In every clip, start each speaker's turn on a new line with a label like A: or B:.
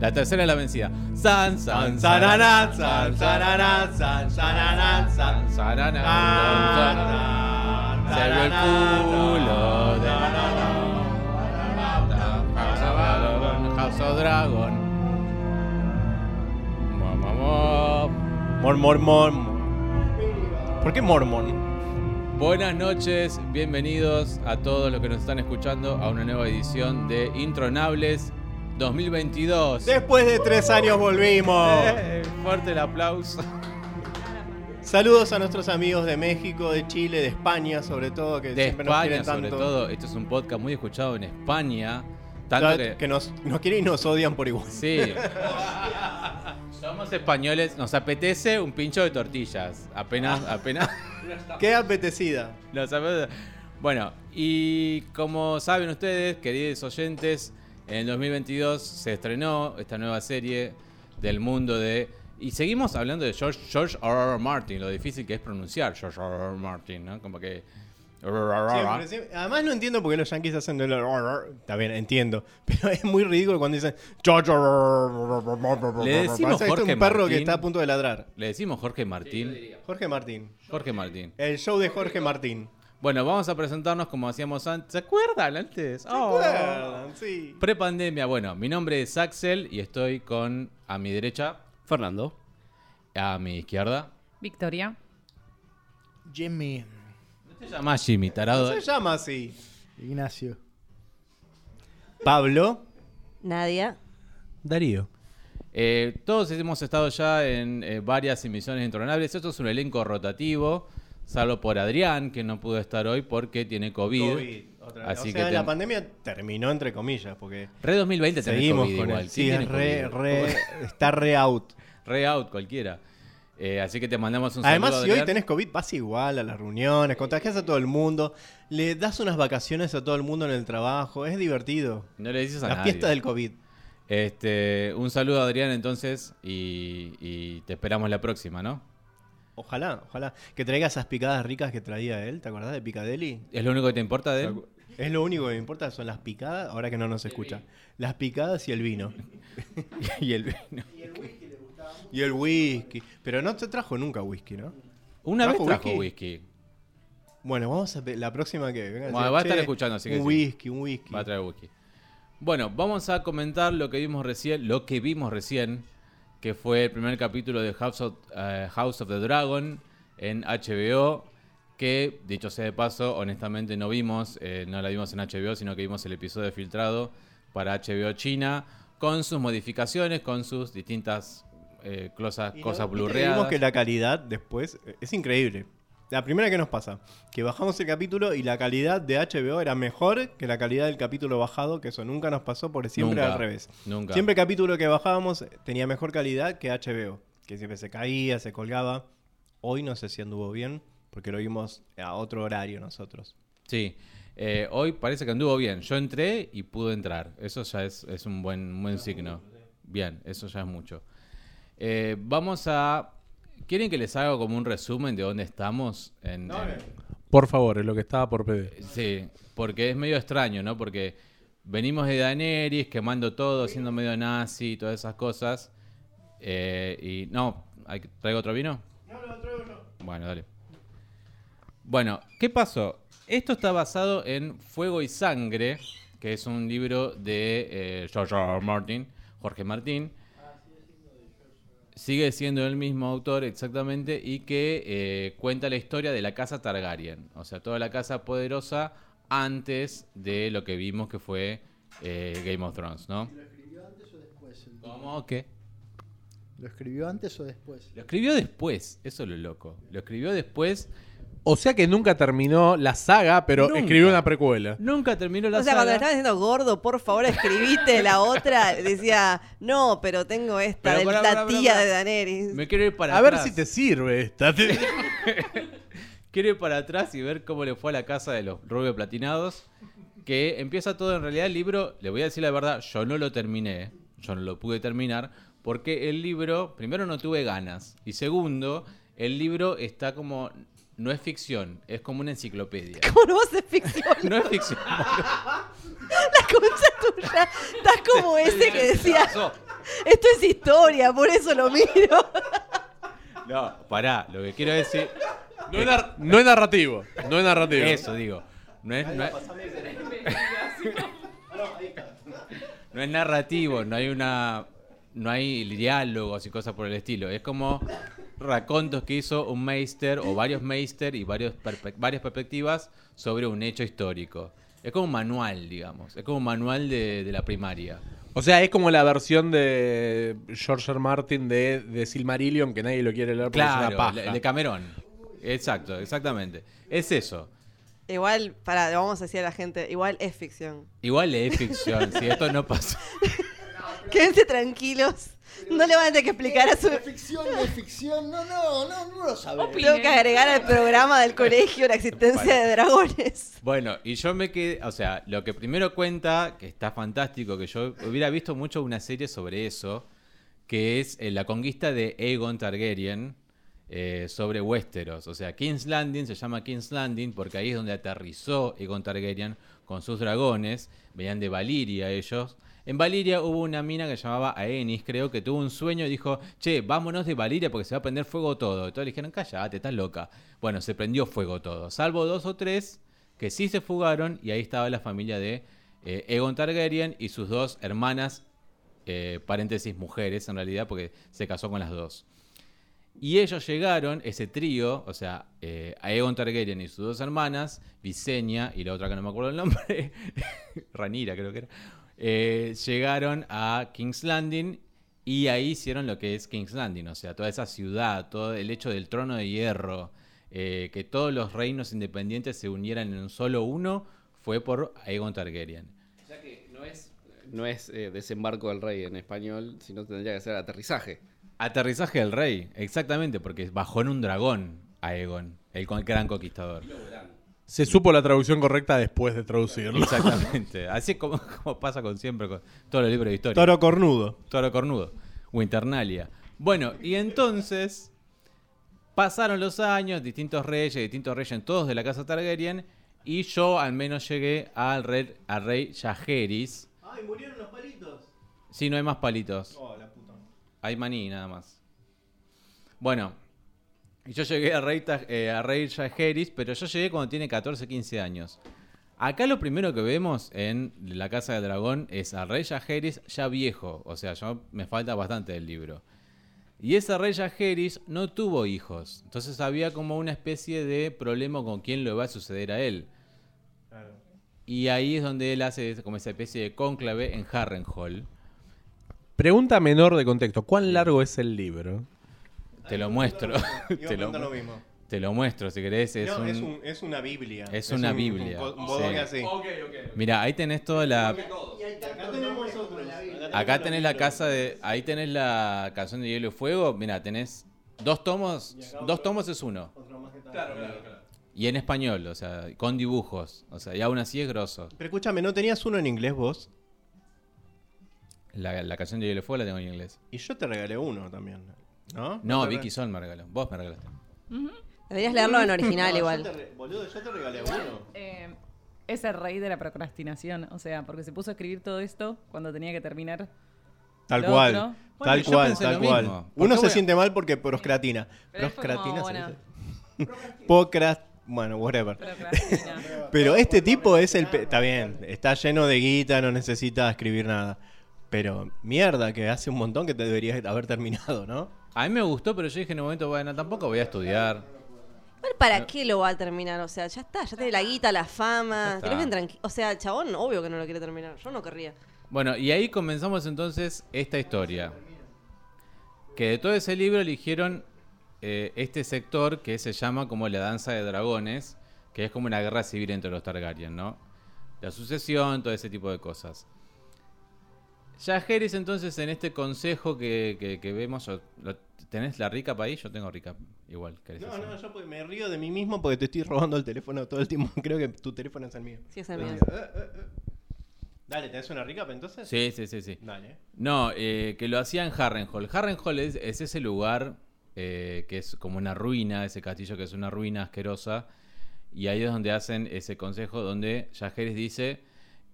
A: La tercera es la vencida. San, san,
B: San, sananán, san, sananán, san, sananán, san,
A: sananán, Se ve el culo de House of Dragon. Mo, mo, mo.
B: Mor, mor, mor. ¿Por qué mormon?
A: Buenas noches, bienvenidos a todos los que nos están escuchando a una nueva edición de Intronables 2022.
B: Después de tres años volvimos.
A: Eh, fuerte el aplauso.
B: Saludos a nuestros amigos de México, de Chile, de España, sobre todo, que
A: De
B: nos
A: España, sobre
B: tanto.
A: todo. Esto es un podcast muy escuchado en España. Tanto
B: que,
A: que.
B: nos, nos quieren y nos odian por igual.
A: Sí. Somos españoles, nos apetece un pincho de tortillas. Apenas, apenas.
B: Qué apetecida.
A: Bueno, y como saben ustedes, queridos oyentes, en el 2022 se estrenó esta nueva serie del mundo de. Y seguimos hablando de George, George R. R. Martin, lo difícil que es pronunciar George R. R. Martin, ¿no? Como que.
B: Siempre, siempre. Además no entiendo por qué los yankees hacen el... Está bien, entiendo. Pero es muy ridículo cuando dicen...
A: Le decimos Jorge
B: un perro
A: Martín.
B: que está a punto de ladrar.
A: Le decimos Jorge Martín.
B: Jorge Martín.
A: Jorge Martín.
B: El show de Jorge Martín.
A: Bueno, vamos a presentarnos como hacíamos antes. ¿Se acuerdan antes?
B: ¿Se
A: Oh.
B: acuerdan? Sí.
A: Prepandemia. Bueno, mi nombre es Axel y estoy con a mi derecha,
C: Fernando.
A: a mi izquierda.
D: Victoria.
E: Jimmy.
A: No te llamas Jimmy, tarado.
B: Se llama así.
E: Ignacio.
B: Pablo.
F: Nadia.
C: Darío.
A: Eh, todos hemos estado ya en eh, varias emisiones intronables. Esto es un elenco rotativo, salvo por Adrián, que no pudo estar hoy porque tiene COVID.
B: COVID, otra vez.
A: Así
B: o sea,
A: que
B: la pandemia terminó entre comillas, porque
A: Re 2020 tenés
B: seguimos
A: COVID
B: con
A: igual.
B: él.
A: ¿Quién
B: Sí, es re, está re out.
A: Re out cualquiera. Eh, así que te mandamos un
B: Además,
A: saludo.
B: si hoy tenés COVID, vas igual a las reuniones, contagias a todo el mundo, le das unas vacaciones a todo el mundo en el trabajo, es divertido.
A: No le dices a
B: La
A: nadie.
B: fiesta del COVID.
A: Este, un saludo a Adrián entonces y, y te esperamos la próxima, ¿no?
B: Ojalá, ojalá. Que traiga esas picadas ricas que traía él, ¿te acordás de Picadeli?
A: ¿Es lo único que te importa de él?
B: Es lo único que me importa, son las picadas, ahora que no nos escucha. Las picadas y el vino.
A: y el vino.
B: Y el whisky. Pero no te trajo nunca whisky, ¿no?
A: Una vez
B: ¿Trajo
A: trajo
B: whisky?
A: whisky.
B: Bueno, vamos a la próxima que venga.
A: Bueno, va a estar escuchando, así que
B: Un
A: sí.
B: whisky, un whisky.
A: Va a traer whisky. Bueno, vamos a comentar lo que vimos recién, lo que vimos recién, que fue el primer capítulo de House of, eh, House of the Dragon en HBO, que dicho sea de paso, honestamente no vimos, eh, no la vimos en HBO, sino que vimos el episodio filtrado para HBO China, con sus modificaciones, con sus distintas eh, cosas,
B: Y
A: cosas.
B: Vimos que la calidad después es increíble. La primera que nos pasa, que bajamos el capítulo y la calidad de HBO era mejor que la calidad del capítulo bajado, que eso nunca nos pasó porque siempre
A: Nunca,
B: al revés.
A: Nunca.
B: Siempre el capítulo que bajábamos tenía mejor calidad que HBO, que siempre se caía, se colgaba. Hoy no sé si anduvo bien, porque lo vimos a otro horario nosotros.
A: Sí, eh, hoy parece que anduvo bien. Yo entré y pude entrar. Eso ya es, es un buen, un buen signo. Bien, eso ya es mucho. Eh, vamos a... ¿Quieren que les haga como un resumen de dónde estamos? En, en-
C: Por favor, es lo que estaba por pedir.
A: Sí, porque es medio extraño, ¿no? Porque venimos de Daenerys quemando todo, siendo medio nazi y todas esas cosas. Eh, y no, ¿hay- ¿traigo otro vino? No, no, traigo yo. Bueno, dale. Bueno, ¿qué pasó? Esto está basado en Fuego y Sangre, que es un libro de eh, George R. R. Martin, Jorge Martín. Sigue siendo el mismo autor exactamente y que eh, cuenta la historia de la casa Targaryen, o sea, toda la casa poderosa antes de lo que vimos que fue eh, Game of Thrones, ¿no?
E: ¿Lo escribió antes o después? el?
A: ¿Cómo? ¿Qué?
E: ¿Lo escribió antes o después?
A: Lo escribió después, eso es lo loco. Lo escribió después,
C: O sea que nunca terminó la saga, pero
A: Nunca.
C: escribió una precuela.
A: nunca terminó la
F: o sea, cuando
A: saga.
F: le estaban diciendo gordo, por favor, escribite la otra, decía, no, pero tengo esta,
A: Pero
F: de
A: pará,
F: la
A: pará,
F: tía de Daenerys.
A: Me quiero ir para
C: A ver
A: atrás.
C: si te sirve esta.
A: Quiero ir para atrás y ver cómo le fue a la casa de los rubio platinados. Que empieza todo en realidad el libro, le voy a decir la verdad, yo no lo terminé, yo no lo pude terminar, porque el libro, primero no tuve ganas, y segundo, el libro está como, no es ficción, es como una enciclopedia.
F: ¿Cómo no vas a ser ficción?
A: No es ficción.
F: La concha tuya. Estás como ese que decía.
A: Pasó.
F: Esto es historia, por eso lo miro.
A: No, pará, lo que quiero decir.
C: No es, nar- no es narrativo. No es narrativo.
A: Eso digo. No es, no es- no es narrativo, no hay una. No hay diálogos y cosas por el estilo. Es como racontos que hizo un meister o varios meister y varios perpe- varias perspectivas sobre un hecho histórico. Es como un manual, digamos. Es como un manual de, de la primaria.
C: O sea, es como la versión de George R. Martin de, de Silmarillion que nadie lo quiere leer porque es
A: Claro,
C: una paja.
A: el de Camerón. Exacto, exactamente. Es eso.
F: Igual, para, vamos a decir a la gente, igual es ficción.
A: Igual es ficción, si esto no pasó.
F: Quédense tranquilos. No le van a tener que explicar a su...
E: ¿Es ficción? ¿No es ficción? No, no, no, no lo sabemos.
F: Tengo que agregar al programa del colegio la existencia de dragones.
A: Bueno, y yo me quedé, o sea, lo que primero cuenta, que está fantástico, que yo hubiera visto mucho una serie sobre eso, que es eh, la conquista de Aegon Targaryen eh, sobre Westeros. O sea, King's Landing se llama King's Landing porque ahí es donde aterrizó Aegon Targaryen con sus dragones, venían de Valiria ellos. En Valiria hubo una mina que llamaba Aenis, creo, que tuvo un sueño y dijo, che, vámonos de Valiria porque se va a prender fuego todo. Y todos le dijeron, callate, estás loca. Bueno, se prendió fuego todo, salvo dos o tres que sí se fugaron y ahí estaba la familia de eh, Aegon Targaryen y sus dos hermanas, eh, paréntesis mujeres en realidad, porque se casó con las dos. Y ellos llegaron, ese trío, o sea, eh, Aegon Targaryen y sus dos hermanas, Visenya y la otra que no me acuerdo el nombre, Ranira creo que era, eh, llegaron a King's Landing y ahí hicieron lo que es King's Landing, o sea, toda esa ciudad, todo el hecho del trono de hierro, eh, que todos los reinos independientes se unieran en un solo uno, fue por Aegon Targaryen.
D: O sea que no es, no es eh, desembarco del rey en español, sino tendría que ser aterrizaje.
A: Aterrizaje del rey, exactamente, porque bajó en un dragón Aegon, el gran conquistador.
C: Se supo la traducción correcta después de traducirlo.
A: Exactamente. Así es como, como pasa con siempre con todos los libros de historia.
B: Toro cornudo.
A: Toro cornudo. Winternalia. Bueno, y entonces pasaron los años, distintos reyes, distintos reyes, todos de la casa Targaryen, y yo al menos llegué al rey, al rey Jaehaerys.
B: Ay, murieron los palitos.
A: Sí, no hay más palitos.
B: Oh, la puta.
A: Hay maní nada más. Bueno, y yo llegué a Rey, eh, a Rey Jaehaerys, pero yo llegué cuando tiene 14, 15 años. Acá lo primero que vemos en la Casa del Dragón es a Rey Jaehaerys ya viejo, o sea, yo me falta bastante del libro. Y ese Rey Jaehaerys no tuvo hijos, entonces había como una especie de problema con quién le va a suceder a él.
B: Claro.
A: Y ahí es donde él hace como esa especie de cónclave en Harrenhal.
C: Pregunta menor de contexto. ¿Cuán largo es el libro?
A: Te lo muestro. Te, lo,
B: lo mismo.
A: te lo muestro si querés. Es,
B: no,
A: un...
B: es, un- es una Biblia.
A: Es una
B: un-
A: Biblia,
B: Un, un
A: sí.
B: bodoque así.
A: Mira, ahí tenés toda la.
B: Acá tenemos.
A: Acá tenés la casa de. Ahí tenés la canción de Hielo y Fuego. Mira, tenés dos tomos. Dos tomos es uno. Y en español, o sea, con dibujos. O sea, y aún así es grosso.
B: Pero escúchame, ¿no tenías uno en inglés vos?
A: La, la canción de Hielo y Fuego la tengo en inglés.
B: Y yo te regalé uno también. ¿No?
A: No, Vicky Sol me regaló. Vos me regalaste.
F: Deberías leerlo en original
B: No,
F: igual.
B: yo te re- boludo, yo te regalé uno.
G: Eh, es el rey de la procrastinación. O sea, porque se puso a escribir todo esto cuando tenía que terminar.
B: Tal
G: Lo
B: cual.
G: otro.
A: Bueno,
B: tal
A: yo
B: cual,
A: pensé
B: tal
A: lo
B: cual.
A: mismo. ¿Por
B: Uno
A: qué
B: se
A: voy a-
B: siente mal porque proscratina.
G: Pero él fue como,
B: Proscratina se
G: bueno.
B: dice. Procrast... Bueno, whatever.
G: Procrastina.
B: Pero este tipo es el... pe- Está bien, está lleno de guita, no necesita escribir nada. Pero mierda, que hace un montón que te deberías haber terminado, ¿no?
A: A mí me gustó, pero yo dije en un momento, bueno, tampoco voy a estudiar.
F: ¿Para qué lo va a terminar? O sea, ya está, ya tiene la guita, la fama. Que lo dejen tranqui- O sea, el chabón, obvio que no lo quiere terminar. Yo no querría.
A: Bueno, y ahí comenzamos entonces esta historia. Que de todo ese libro eligieron eh, este sector que se llama como la danza de dragones, que es como una guerra civil entre los Targaryen, ¿no? La sucesión, todo ese tipo de cosas. Jaehaerys entonces en este consejo que, que- que vemos, ¿tenés la recap ahí? Yo tengo recap, igual. ¿querés
B: No,
A: hacer?
B: no, yo pues me río de mí mismo porque te estoy robando el teléfono todo el tiempo. Creo que tu teléfono es el mío.
F: Sí, es el mío.
B: Eh, eh, eh. Dale, ¿tenés una recap entonces?
A: Sí, sí, sí, sí.
B: Dale.
A: No, eh, que lo hacía en Harrenhal. Harrenhal es, es ese lugar eh, que es como una ruina, ese castillo que es una ruina asquerosa. Y ahí es donde hacen ese consejo donde Jaehaerys dice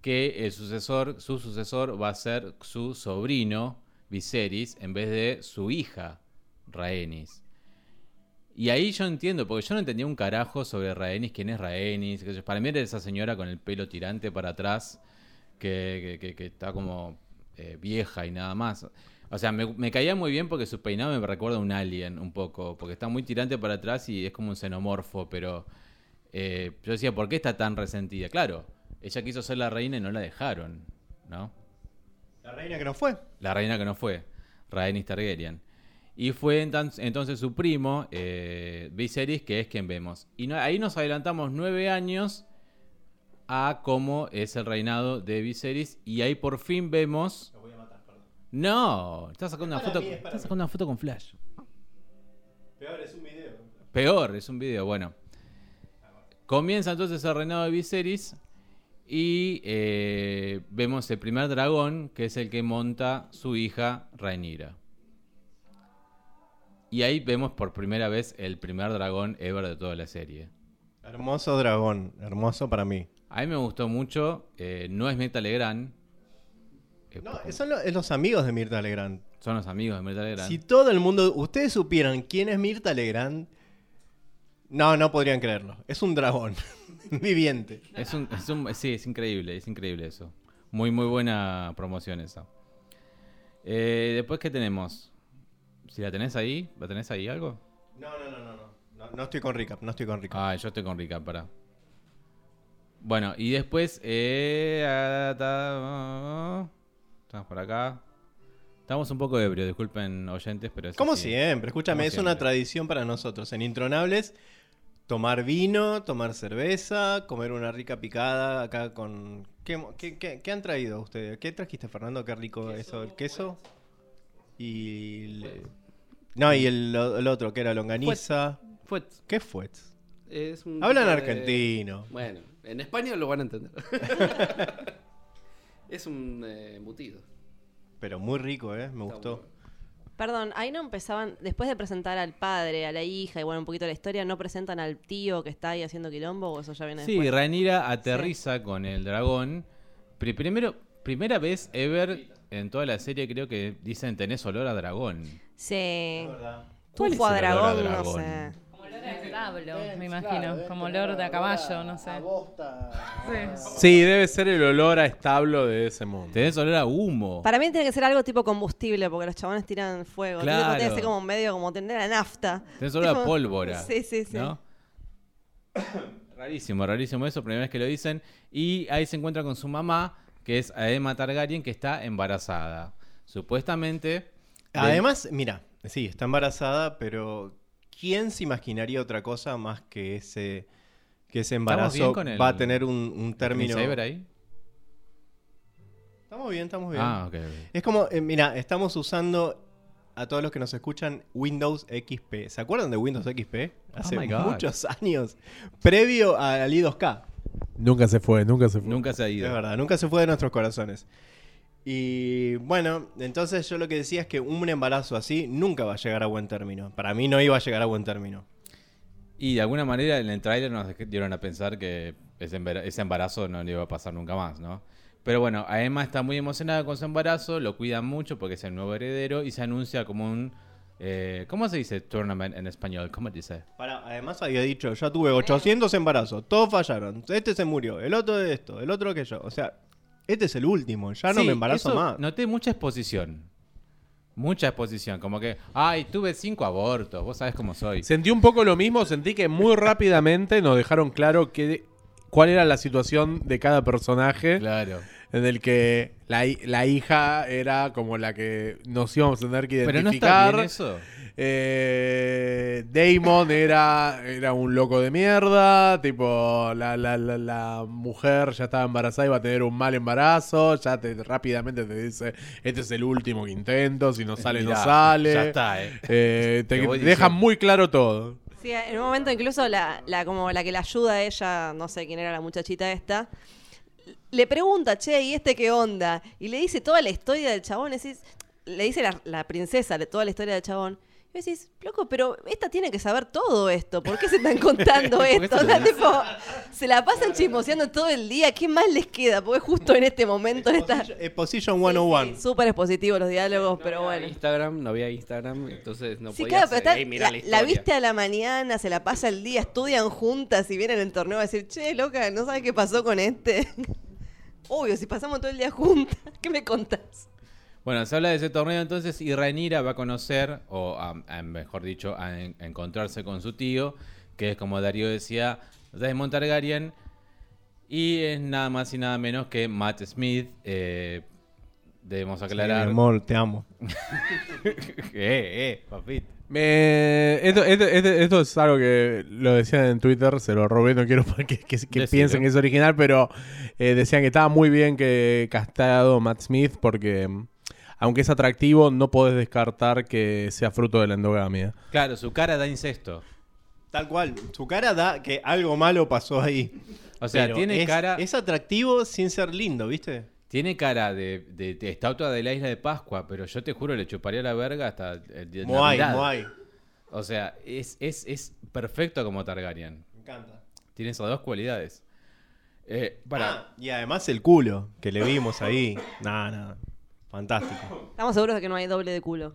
A: que el sucesor, su sucesor va a ser su sobrino, Viserys en vez de su hija, Rhaenys. Y ahí yo entiendo, porque yo no entendía un carajo sobre Rhaenys, quién es Rhaenys. Para mí era esa señora con el pelo tirante para atrás, que, está como eh, vieja y nada más. O sea, me, me caía muy bien porque su peinado me recuerda a un alien un poco, porque está muy tirante para atrás y es como un xenomorfo, pero eh, yo decía, ¿por qué está tan resentida? Claro, ella quiso ser la reina y no la dejaron, ¿no?
B: La reina que no fue.
A: La reina que no fue, Rhaenys Targaryen. Y fue entonces su primo, eh, Viserys, que es quien vemos. Y no- ahí nos adelantamos nueve años a cómo es el reinado de Viserys. Y ahí por fin vemos... No, estás sacando una
B: Para
A: foto,
B: mí, es para
A: estás
B: mí.
A: sacando una foto con flash.
B: Peor, es un video.
A: Peor, es un video, bueno. Comienza entonces el reinado de Viserys y eh, vemos el primer dragón, que es el que monta su hija Rhaenyra. Y ahí vemos por primera vez el primer dragón ever de toda la serie.
B: Hermoso dragón, hermoso para mí.
A: A mí me gustó mucho, eh, no es Mirta Legrand, eh,
B: No, son es los amigos de Mirta Legrand.
A: son los amigos de Mirta Legrand.
B: Si todo el mundo, ustedes supieran quién es Mirta Legrand, no, no podrían creerlo. Es un dragón viviente.
A: Es un, es un- sí, es increíble, es increíble eso. Muy, muy buena promoción esa. Eh, Después, ¿qué tenemos? Si la tenés ahí, ¿la tenés ahí algo?
B: No, no, no, no, no. No, no estoy con recap, no estoy con recap.
A: Ah, yo estoy con Rica, para. Bueno, y después, eh, ta- estamos por acá. Estamos un poco ebrios, disculpen oyentes, pero es
B: Como
A: así.
B: siempre, escúchame,
A: Como
B: es una tradición para nosotros. En Intronables, tomar vino, tomar cerveza, comer una rica picada acá con... ¿Qué, qué- qué- qué han traído ustedes? ¿Qué trajiste, Fernando? Qué rico eso, el queso. Y... el- No, y el, el otro, que era longaniza.
D: Fue.
B: ¿Qué fue?
D: Es un
B: Hablan
D: de-
B: argentino.
D: Bueno, en España lo van a entender. es un eh, embutido.
B: Pero muy rico, ¿eh? Me
D: Está
B: gustó.
D: bueno.
F: Perdón, ahí no empezaban, después de presentar al padre, a la hija y bueno, un poquito la historia, ¿no presentan al tío que está ahí haciendo quilombo o eso ya viene
A: Sí,
F: después?
A: Rhaenyra aterriza con el dragón. Pri- primero, primera vez ever en toda la serie creo que dicen tenés olor a dragón.
F: Sí.
A: ¿Cuál es el olor a
F: dragón, no sé.
G: A establo, me imagino. como olor de a caballo,
E: a-
G: no sé.
E: A bosta.
G: Sí.
C: Sí, debe ser el olor a establo de ese mundo.
A: Tenés olor a humo.
F: Para mí tiene que ser algo tipo combustible, porque los chabones tiran fuego. Tiene-
A: Claro.
F: Tiene que ser como medio como tener la nafta.
A: Tenés olor a pólvora.
F: Sí, sí, sí.
A: ¿no? rarísimo, rarísimo eso, primera vez que lo dicen. Y ahí se encuentra con su mamá, que es Aema Targaryen, que está embarazada. Supuestamente.
B: Además, mira, sí, está embarazada, pero ¿quién se imaginaría otra cosa más que ese, que ese
A: ¿Estamos
B: embarazo
A: bien con el-
B: va a tener un, un término...
A: ¿Saber ahí?
B: Estamos bien, estamos bien.
A: Ah, ok, ok.
B: Es como, eh, mira, estamos usando a todos los que nos escuchan Windows XP. ¿Se acuerdan de Windows XP? Hace
A: Oh God.
B: muchos años, previo al i2K.
C: Nunca se fue, nunca se fue.
A: Nunca se ha ido.
B: Es verdad, nunca se fue de nuestros corazones. Y bueno, entonces yo lo que decía es que un embarazo así nunca va a llegar a buen término. Para mí no iba a llegar a buen término.
A: Y de alguna manera en el tráiler nos dieron a pensar que ese embara- ese embarazo no le iba a pasar nunca más, ¿no? Pero bueno, Emma está muy emocionada con su embarazo, lo cuidan mucho porque es el nuevo heredero y se anuncia como un... eh, ¿Cómo se dice tournament en español? ¿Cómo dice?
B: Para, además había dicho, ya tuve 800 embarazos, todos fallaron. Este se murió, el otro de esto, el otro aquello. O sea, este es el último, ya no
A: Sí,
B: me embarazo
A: eso
B: más.
A: Noté mucha exposición. Mucha exposición, como que, ay, tuve cinco abortos, vos sabés cómo soy.
C: Sentí un poco lo mismo, sentí que muy rápidamente nos dejaron claro que, cuál era la situación de cada personaje.
A: Claro.
C: En el que la, la hija era como la que nos íbamos a tener que
A: Pero no está
C: identificar.
A: bien eso.
C: Eh, Damon era, era un loco de mierda. Tipo, la, la, la, la mujer ya estaba embarazada y iba a tener un mal embarazo. Ya te, rápidamente te dice: Este es el último que intento. Si no sale,
A: Mirá,
C: no sale.
A: Ya está, eh.
C: Eh, te
A: Te
C: dejan muy claro todo.
F: Sí, en un momento incluso la, la, como la que la ayuda a ella, no sé quién era la muchachita esta, le pregunta, che, ¿y este qué onda? Y le dice toda la historia del chabón, decís- le dice la princesa de toda la historia del chabón. Y decís, loco, pero esta tiene que saber todo esto. ¿Por qué se están contando esto?
A: se
F: O sea,
A: lo
F: tipo, se la pasan chismoseando todo el día. ¿Qué más les queda? Porque justo en este momento en esta...
B: Exposition- Exposition 101.
F: Sí, Súper expositivos los diálogos, pero
D: había
F: bueno.
D: Instagram, no había Instagram, entonces no
F: Sí,
D: podía
F: claro, pero
D: hacer,
F: está-
D: "Ey, mirá
F: la,
D: la,
F: la
D: historia".
F: viste a la mañana, se la pasa el día, estudian juntas y vienen en el torneo a decir, che, loca, ¿no sabes qué pasó con este? Obvio, si pasamos todo el día juntas, ¿qué me contás?
A: Bueno, se habla de ese torneo entonces y Rhaenyra va a conocer, o a- a- mejor dicho, a, en- a encontrarse con su tío, que es como Darío decía, Daemon Targaryen, y es nada más y nada menos que Matt Smith. eh, debemos
B: Sí,
A: aclarar.
B: mi amor, te amo.
A: eh, eh, papito.
C: Me- esto, esto- esto- esto es algo que lo decían en Twitter, se lo robé, no quiero que, que- que
A: Decilo.
C: piensen que es original, pero eh, decían que estaba muy bien que castado Matt Smith porque aunque es atractivo, no podés descartar que sea fruto de la endogamia.
A: Claro, su cara da incesto.
B: Tal cual. Su cara da que algo malo pasó ahí.
A: O sea,
B: Pero
A: tiene
B: es,
A: cara.
B: Es atractivo sin ser lindo, ¿viste?
A: Tiene cara de, de- de estatua de la isla de Pascua, pero yo te juro, le chuparía la verga hasta el día de
B: Moai. Moai.
A: O sea, es, es, es perfecto como Targaryen.
B: Me encanta.
A: Tiene esas dos cualidades. Eh, para,
B: Ah, y además el culo que le vimos ahí. Nada, nada. Fantástico.
F: Estamos seguros de que no hay doble de culo.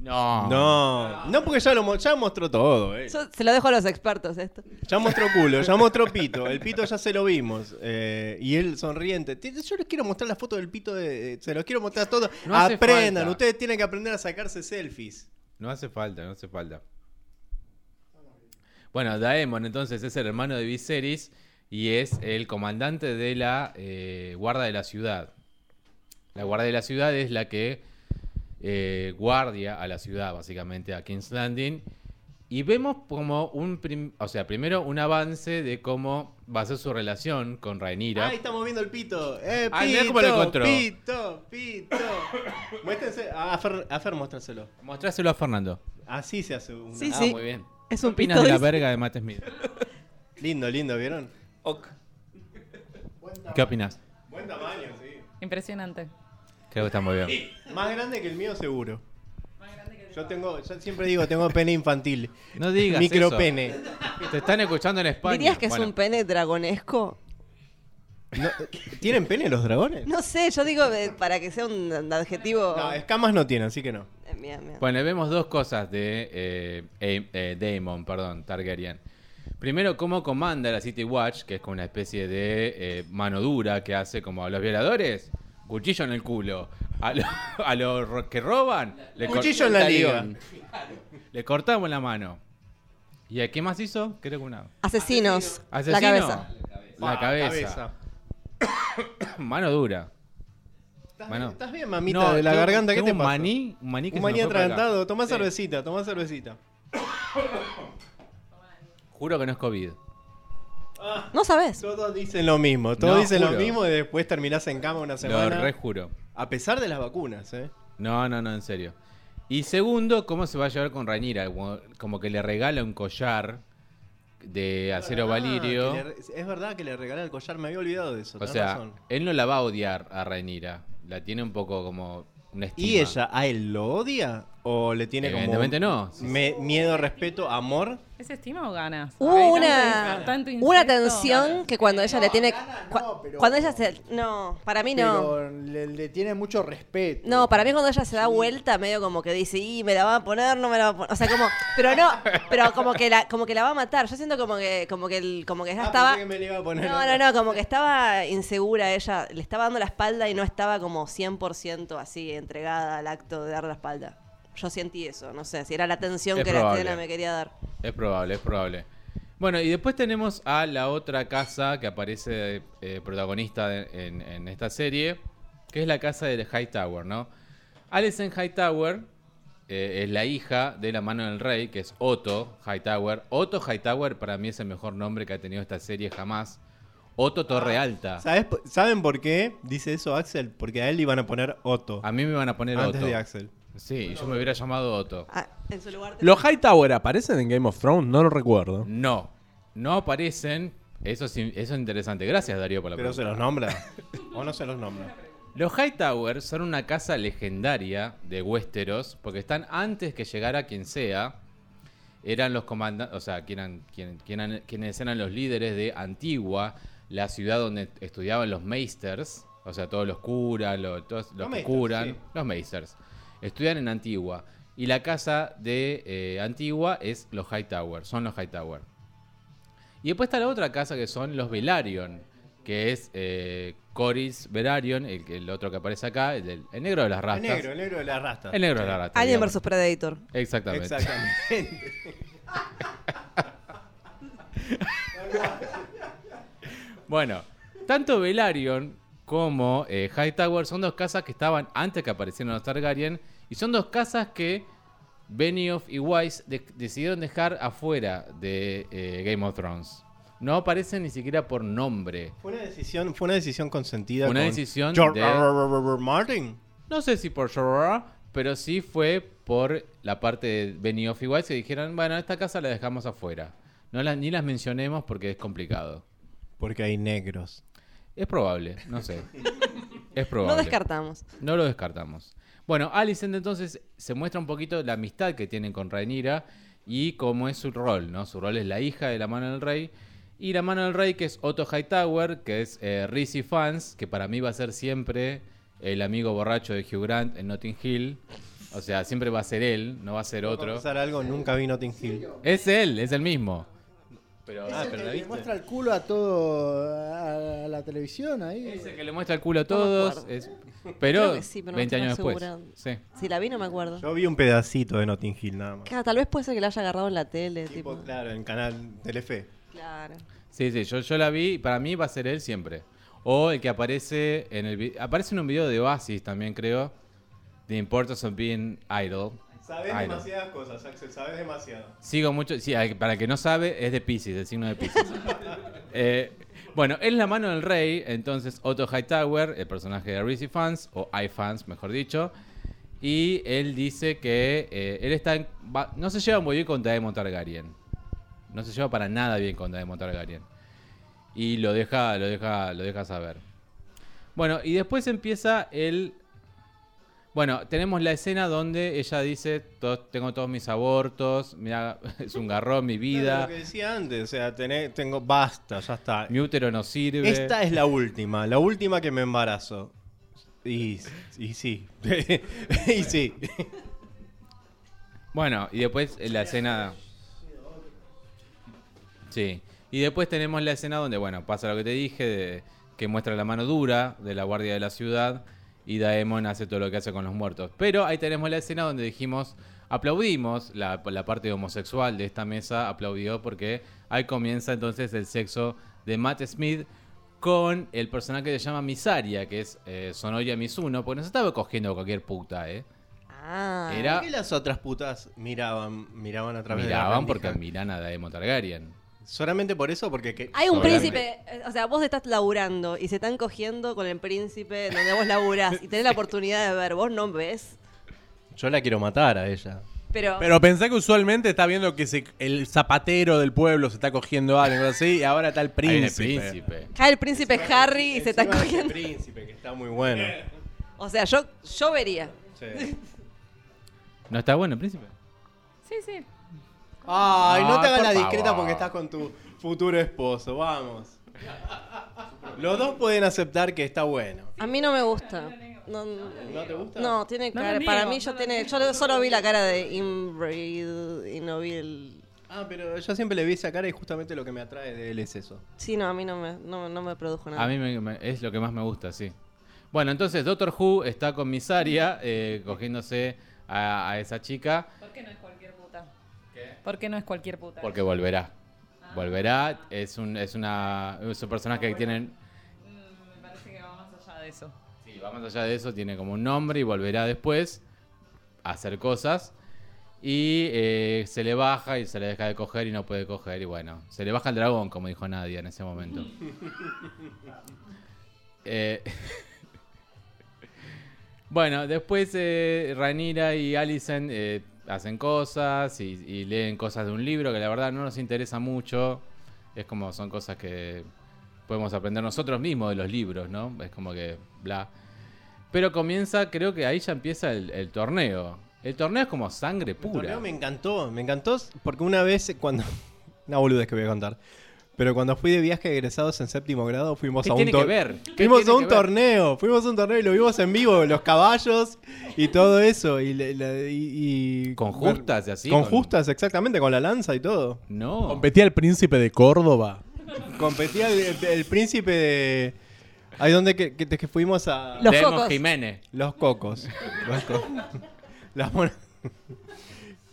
A: No.
B: No, no porque ya lo ya mostró todo, eh.
F: Yo se lo dejo a los expertos esto.
B: Ya mostró culo, ya mostró pito. El pito ya se lo vimos. eh, y él sonriente. Yo les quiero mostrar la foto del pito de. Se los quiero mostrar todo.
A: No hace
B: Aprendan,
A: falta.
B: ustedes tienen que aprender a sacarse selfies.
A: No hace falta, no hace falta. Bueno, Daemon entonces es el hermano de Viserys y es el comandante de la eh, guarda de la ciudad. La guardia de la ciudad es la que eh, guardia a la ciudad, básicamente, a King's Landing. Y vemos como un, prim- o sea, primero un avance de cómo va a ser su relación con Rhaenyra.
B: Ahí estamos viendo el pito. Eh,
A: Ah,
B: pito,
A: mirá cómo lo encontró.
B: pito, pito. Muéstrense. A Fer, a Fer muéstraselo.
A: Mostráselo a Fernando.
B: Así se hace un.
F: Sí,
A: Ah,
F: sí.
A: muy bien.
F: Es
A: ¿Qué
F: un
A: opinas
F: pito.
A: de la verga de Matt Smith?
B: Lindo, lindo, ¿vieron?
D: Ok.
A: ¿Qué opinas?
B: Buen tamaño.
G: Impresionante.
A: Creo que está muy bien.
B: Más grande que el mío, seguro. Yo tengo, yo siempre digo, tengo pene infantil.
A: No digas
B: Micro
A: eso.
B: pene.
A: Te están escuchando en España.
F: ¿Dirías que es un pene dragonesco?
B: No, ¿Tienen pene los dragones?
F: No sé, yo digo eh, para que sea un adjetivo.
B: No, escamas no tienen, así que no.
F: Eh, bien, bien.
A: Bueno, vemos dos cosas de eh, eh, eh, Daemon, perdón, Targaryen. Primero, cómo comanda la City Watch, que es como una especie de eh, mano dura que hace como a los violadores, cuchillo en el culo. A los a los ro- que roban, le,
B: Cuchillo en la liga.
A: Le cortamos la mano. ¿Y a qué más hizo? Creo que una.
F: Asesinos.
A: ¿Asesino?
F: La cabeza.
A: La
B: Ah,
A: cabeza. Mano dura.
B: ¿Estás, estás bien, mamita
A: No,
B: de la
A: tengo-
B: garganta? ¿Qué
A: tengo
B: te
A: un
B: pasa?
A: maní, un maní que
B: Un
A: se
B: maní atragantado. Tomá
A: Sí.
B: cervecita, tomá cervecita.
A: Juro que no es COVID.
F: No sabes.
B: Todos dicen lo mismo, todos
A: No,
B: dicen
A: juro.
B: lo mismo y después terminás en cama una
A: Lo
B: semana.
A: rejuro.
B: A pesar de las vacunas, ¿eh?
A: No, no, no, en serio. Y segundo, ¿cómo se va a llevar con Rhaenyra? Como, como que le regala un collar de acero
B: Ah,
A: valirio.
B: que le re- es verdad que le regalé el collar, me había olvidado de eso.
A: O
B: tenés
A: sea,
B: razón.
A: él no la va a odiar a Rhaenyra. La tiene un poco como una estima.
B: ¿Y ella a él lo odia? ¿O le tiene como
A: Evidentemente no.
B: me- miedo, respeto, amor?
G: ¿Es estima o ganas?
F: Hubo una,
G: tanto- tanto
F: una
G: incesto.
F: tensión que cuando ella le tiene.
E: ganas
F: cua-
E: no, pero-
F: Cuando ella se. No, para mí no.
E: Pero le, le tiene mucho respeto.
F: No, para mí cuando ella se da vuelta, medio como que dice, y me la va a poner, no me la va a poner. O sea, como. Pero no, pero como que la, como que la va a matar. Yo siento como que, como que el, como que ya
B: Ah,
F: estaba.
B: pensé que me le iba a poner
F: No,
B: otra.
F: no, no, como que estaba insegura ella, le estaba dando la espalda y no estaba como 100% así entregada al acto de dar la espalda. Yo sentí eso, no sé, si era la tensión
A: Es
F: que
A: probable.
F: la escena me quería dar.
A: Es probable, es probable. Bueno, y después tenemos a la otra casa que aparece eh, protagonista de- en, en esta serie, que es la casa del Hightower, ¿no? Alicent Hightower eh, es la hija de la mano del rey, que es Otto Hightower. Otto Hightower para mí es el mejor nombre que ha tenido esta serie jamás. Otto Torre Alta.
B: ¿Sabes ¿Saben por qué dice eso Axel? Porque a él le iban a poner Otto.
A: A mí me van a poner
B: antes
A: Otto.
B: de Axel.
A: Sí, yo me hubiera llamado Otto.
F: Ah, en su lugar.
C: ¿Los Hightower aparecen en Game of Thrones? No lo recuerdo.
A: No, no aparecen. Eso es, in- eso es interesante. Gracias, Darío, por la
B: Pero se
A: pregunta.
B: los nombra. ¿O no se los nombra?
A: Los Hightower son una casa legendaria de Westeros porque están antes que llegara quien sea. Eran los comandantes, o sea, quien eran- quien- quien eran- quienes eran los líderes de Antigua, la ciudad donde estudiaban los Meisters, o sea, todos los curas, lo- todos los que curan,
B: sí.
A: los Meisters. Estudian en Antigua. Y la casa de eh, Antigua es los Hightower, son los Hightower. Y después está la otra casa que son los Velaryon, que es eh, Coris Velaryon, el, el otro que aparece acá, el, el negro de las
B: El
A: rastas.
B: negro, el negro de la rasta.
A: El negro de las rastas.
F: Alien
A: digamos.
F: vs Predator.
A: Exactamente.
B: Exactamente.
A: Bueno, tanto Velaryon como eh, Hightower son dos casas que estaban antes que aparecieran los Targaryen y son dos casas que Benioff y Weiss de- decidieron dejar afuera de eh, Game of Thrones. No aparecen ni siquiera por nombre.
B: Fue una decisión, fue una decisión consentida.
A: Una
B: con
A: decisión
B: George
A: de-.
B: Martin.
A: No sé si por Jorah, pero sí fue por la parte de Benioff y Weiss que dijeron, bueno, esta casa la dejamos afuera. No las, ni las mencionemos porque es complicado.
B: Porque hay negros.
A: Es probable, no sé. Es probable.
F: No descartamos.
A: No lo descartamos. Bueno, Alicent entonces se muestra un poquito la amistad que tienen con Rhaenyra y cómo es su rol, ¿no? Su rol es la hija de la mano del rey y la mano del rey que es Otto Hightower, que es eh, Rizzy Fans, que para mí va a ser siempre el amigo borracho de Hugh Grant en Notting Hill. O sea, siempre va a ser él, no va a ser
B: ¿Puedo
A: otro.
B: algo? Nunca vi Notting Hill.
A: Es él, es el mismo. Pero,
B: Ah, pero
E: le muestra el culo a todo a la televisión ahí.
A: es el que le muestra el culo a todos. es- pero
F: Creo que sí, pero no
A: 20
F: estoy
A: años después. Sí.
F: Si la vi no me acuerdo.
B: Yo vi un pedacito de Notting Hill nada más.
F: Claro, tal vez puede ser que la haya agarrado en la tele.
B: Tipo,
F: Tipo,
B: claro, en canal Telefe.
F: Claro.
A: Sí, sí, yo, yo la vi y para mí va a ser él siempre. O el que aparece en el aparece en un video de Oasis también creo. The Importance of Being Idol.
B: Sabes demasiadas cosas, Axel, sabes demasiado.
A: Sigo mucho, sí, para el que no sabe, es de Pisces, el signo de Pisces. Eh, bueno, él es la mano del rey, entonces Otto Hightower, el personaje de Rizzy Fans, o iFans mejor dicho, y él dice que eh, él está en- va- no se lleva muy bien con Daemon Targaryen. No se lleva para nada bien con Daemon Targaryen. Y lo deja, lo deja, lo deja saber. Bueno, y después empieza el bueno, tenemos la escena donde ella dice, "To- tengo todos mis abortos, mira, es un garrón mi vida,
B: lo que decía antes, o sea, tené- tengo, basta, ya está.
A: mi útero no sirve.
B: Esta es la última, la última que me embarazo. Y, y sí, y sí.
A: Bueno, y después la escena... Sí, y después tenemos la escena donde, bueno, pasa lo que te dije, de- que muestra la mano dura de la guardia de la ciudad y Daemon hace todo lo que hace con los muertos. Pero ahí tenemos la escena donde dijimos, aplaudimos, la, la parte homosexual de esta mesa aplaudió porque ahí comienza entonces el sexo de Matt Smith con el personaje que se llama Misaria, que es eh, Sonoya Mizuno, porque no se estaba cogiendo cualquier puta, ¿eh?
F: Ah.
A: Era-
B: ¿Por qué las otras putas miraban, miraban a través de la
A: Miraban porque miran a Daemon Targaryen.
B: Solamente por eso, porque que-
F: Hay un príncipe, eh, o sea, vos estás laburando y se están cogiendo con el príncipe donde vos laburás y tenés la oportunidad de ver, vos no ves.
B: yo la quiero matar a ella.
F: Pero,
C: Pero pensá que usualmente está viendo que se- el zapatero del pueblo se está cogiendo a alguien así y ahora está el
A: Ahí viene el
C: príncipe.
A: príncipe.
F: cae el príncipe Harry y se está
B: Encima ese
F: cogiendo.
B: príncipe, que está muy bueno.
F: O sea, yo, yo vería.
B: Sí.
A: ¿No está bueno el príncipe?
G: Sí, sí.
B: Ay, no te hagas
A: por
B: la discreta
A: favor.
B: porque estás con tu futuro esposo, vamos. Los dos pueden aceptar que está bueno.
F: A mí no me gusta. No,
B: ¿No te gusta?
F: no, tiene
G: No lo
F: cara.
G: niego,
F: para mí
G: no
F: yo
G: lo
F: tiene. Yo solo vi la cara de Inbreed y no vi el.
B: Ah, pero yo siempre le vi esa cara y justamente lo que me atrae de él es eso.
F: Sí, no, a mí no me, no, no me produjo nada.
A: A mí me- me- es lo que más me gusta, sí. Bueno, entonces Doctor Who está con Misaria eh, cogiéndose a, a esa chica
G: ¿Por qué no es? ¿Por qué no es cualquier puta?
A: porque volverá. Volverá, es un, es una, es un personaje que tiene...
G: Mm, me parece que va más allá de eso.
A: Sí, va más allá de eso, tiene como un nombre y volverá después a hacer cosas. Y eh, se le baja y se le deja de coger y no puede coger. Y bueno, se le baja el dragón, como dijo Nadia en ese momento. Eh, bueno, después eh, Ranira y Alicent eh, hacen cosas y, y leen cosas de un libro que la verdad no nos interesa mucho. Es como son cosas que podemos aprender nosotros mismos de los libros, ¿no? Es como que bla. Pero comienza, creo que ahí ya empieza el, el torneo. El torneo es como sangre
B: El
A: pura.
B: torneo me encantó, me encantó porque una vez cuando... Una boludez que voy a contar. Pero cuando fui de viaje egresados en séptimo grado, fuimos
A: ¿Qué
B: a un
A: tiene que ver? ¿Qué
B: Fuimos
A: tiene
B: a un
A: que ver?
B: torneo, fuimos a un torneo y lo vimos en vivo, los caballos y todo eso. Y, y- y-
A: Con justas y así,
B: Con
A: con-
B: justas, exactamente, con la lanza y todo.
A: No.
C: Competía el príncipe de Córdoba.
B: Competía el, el- el príncipe de... Ahí donde que, que- que fuimos a...
F: Los
A: Demo
F: cocos.
A: Jiménez.
B: Los cocos. Los co- Las mon-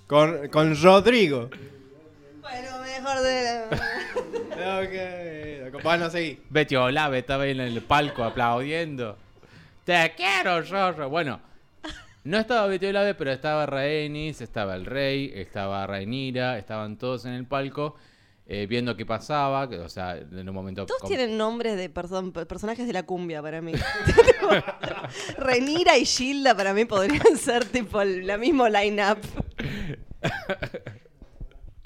B: con, con Rodrigo.
F: Mejor de
B: Ok, bueno, seguí.
A: Betty Olave estaba ahí en el palco aplaudiendo. Te quiero, Rorro. Bueno, no estaba Betty Olave, pero estaba Rhaenys, estaba el rey, estaba Rhaenyra, estaban todos en el palco eh, viendo qué pasaba. que, o sea, en un momento.
F: Todos
A: com-
F: tienen nombres de person- personajes de la cumbia para mí. Renira y Gilda para mí podrían ser tipo el- la mismo line-up.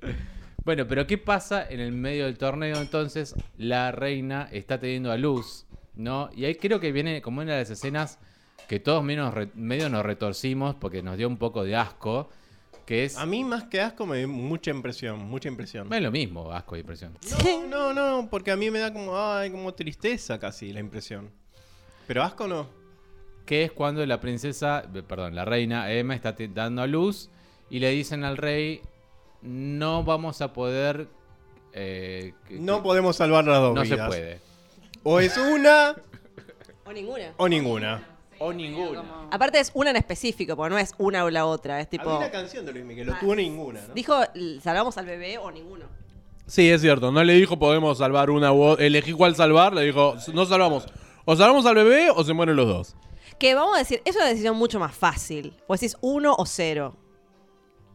A: Bueno, pero ¿qué pasa en el medio del torneo? Entonces, la reina está teniendo a luz, ¿no? Y ahí creo que viene como una de las escenas que todos menos medio nos retorcimos porque nos dio un poco de asco, que es...
B: A mí más que asco me dio mucha impresión, mucha impresión.
A: Es lo mismo, asco y impresión.
B: No, no, no, porque a mí me da como, ay, como tristeza casi la impresión. Pero asco no.
A: Que es cuando la princesa, perdón, la reina Emma está dando a luz y le dicen al rey, no vamos a poder... eh, que-
B: No
A: que-
B: podemos salvar las dos
A: no se puede.
B: O es una
F: O ninguna.
B: o ninguna.
A: O ninguna.
F: Aparte es una en específico, porque no es una o la otra. Es tipo.
B: Había una canción de Luis Miguel, lo tuvo ninguna, ¿no?
F: Dijo, salvamos al bebé o ninguno.
C: Sí, es cierto. No le dijo podemos salvar una u otra. Elegí cuál salvar. Le dijo, no salvamos. O salvamos al bebé o se mueren los dos.
F: Que vamos a decir, es una decisión mucho más fácil. Pues decís uno o cero.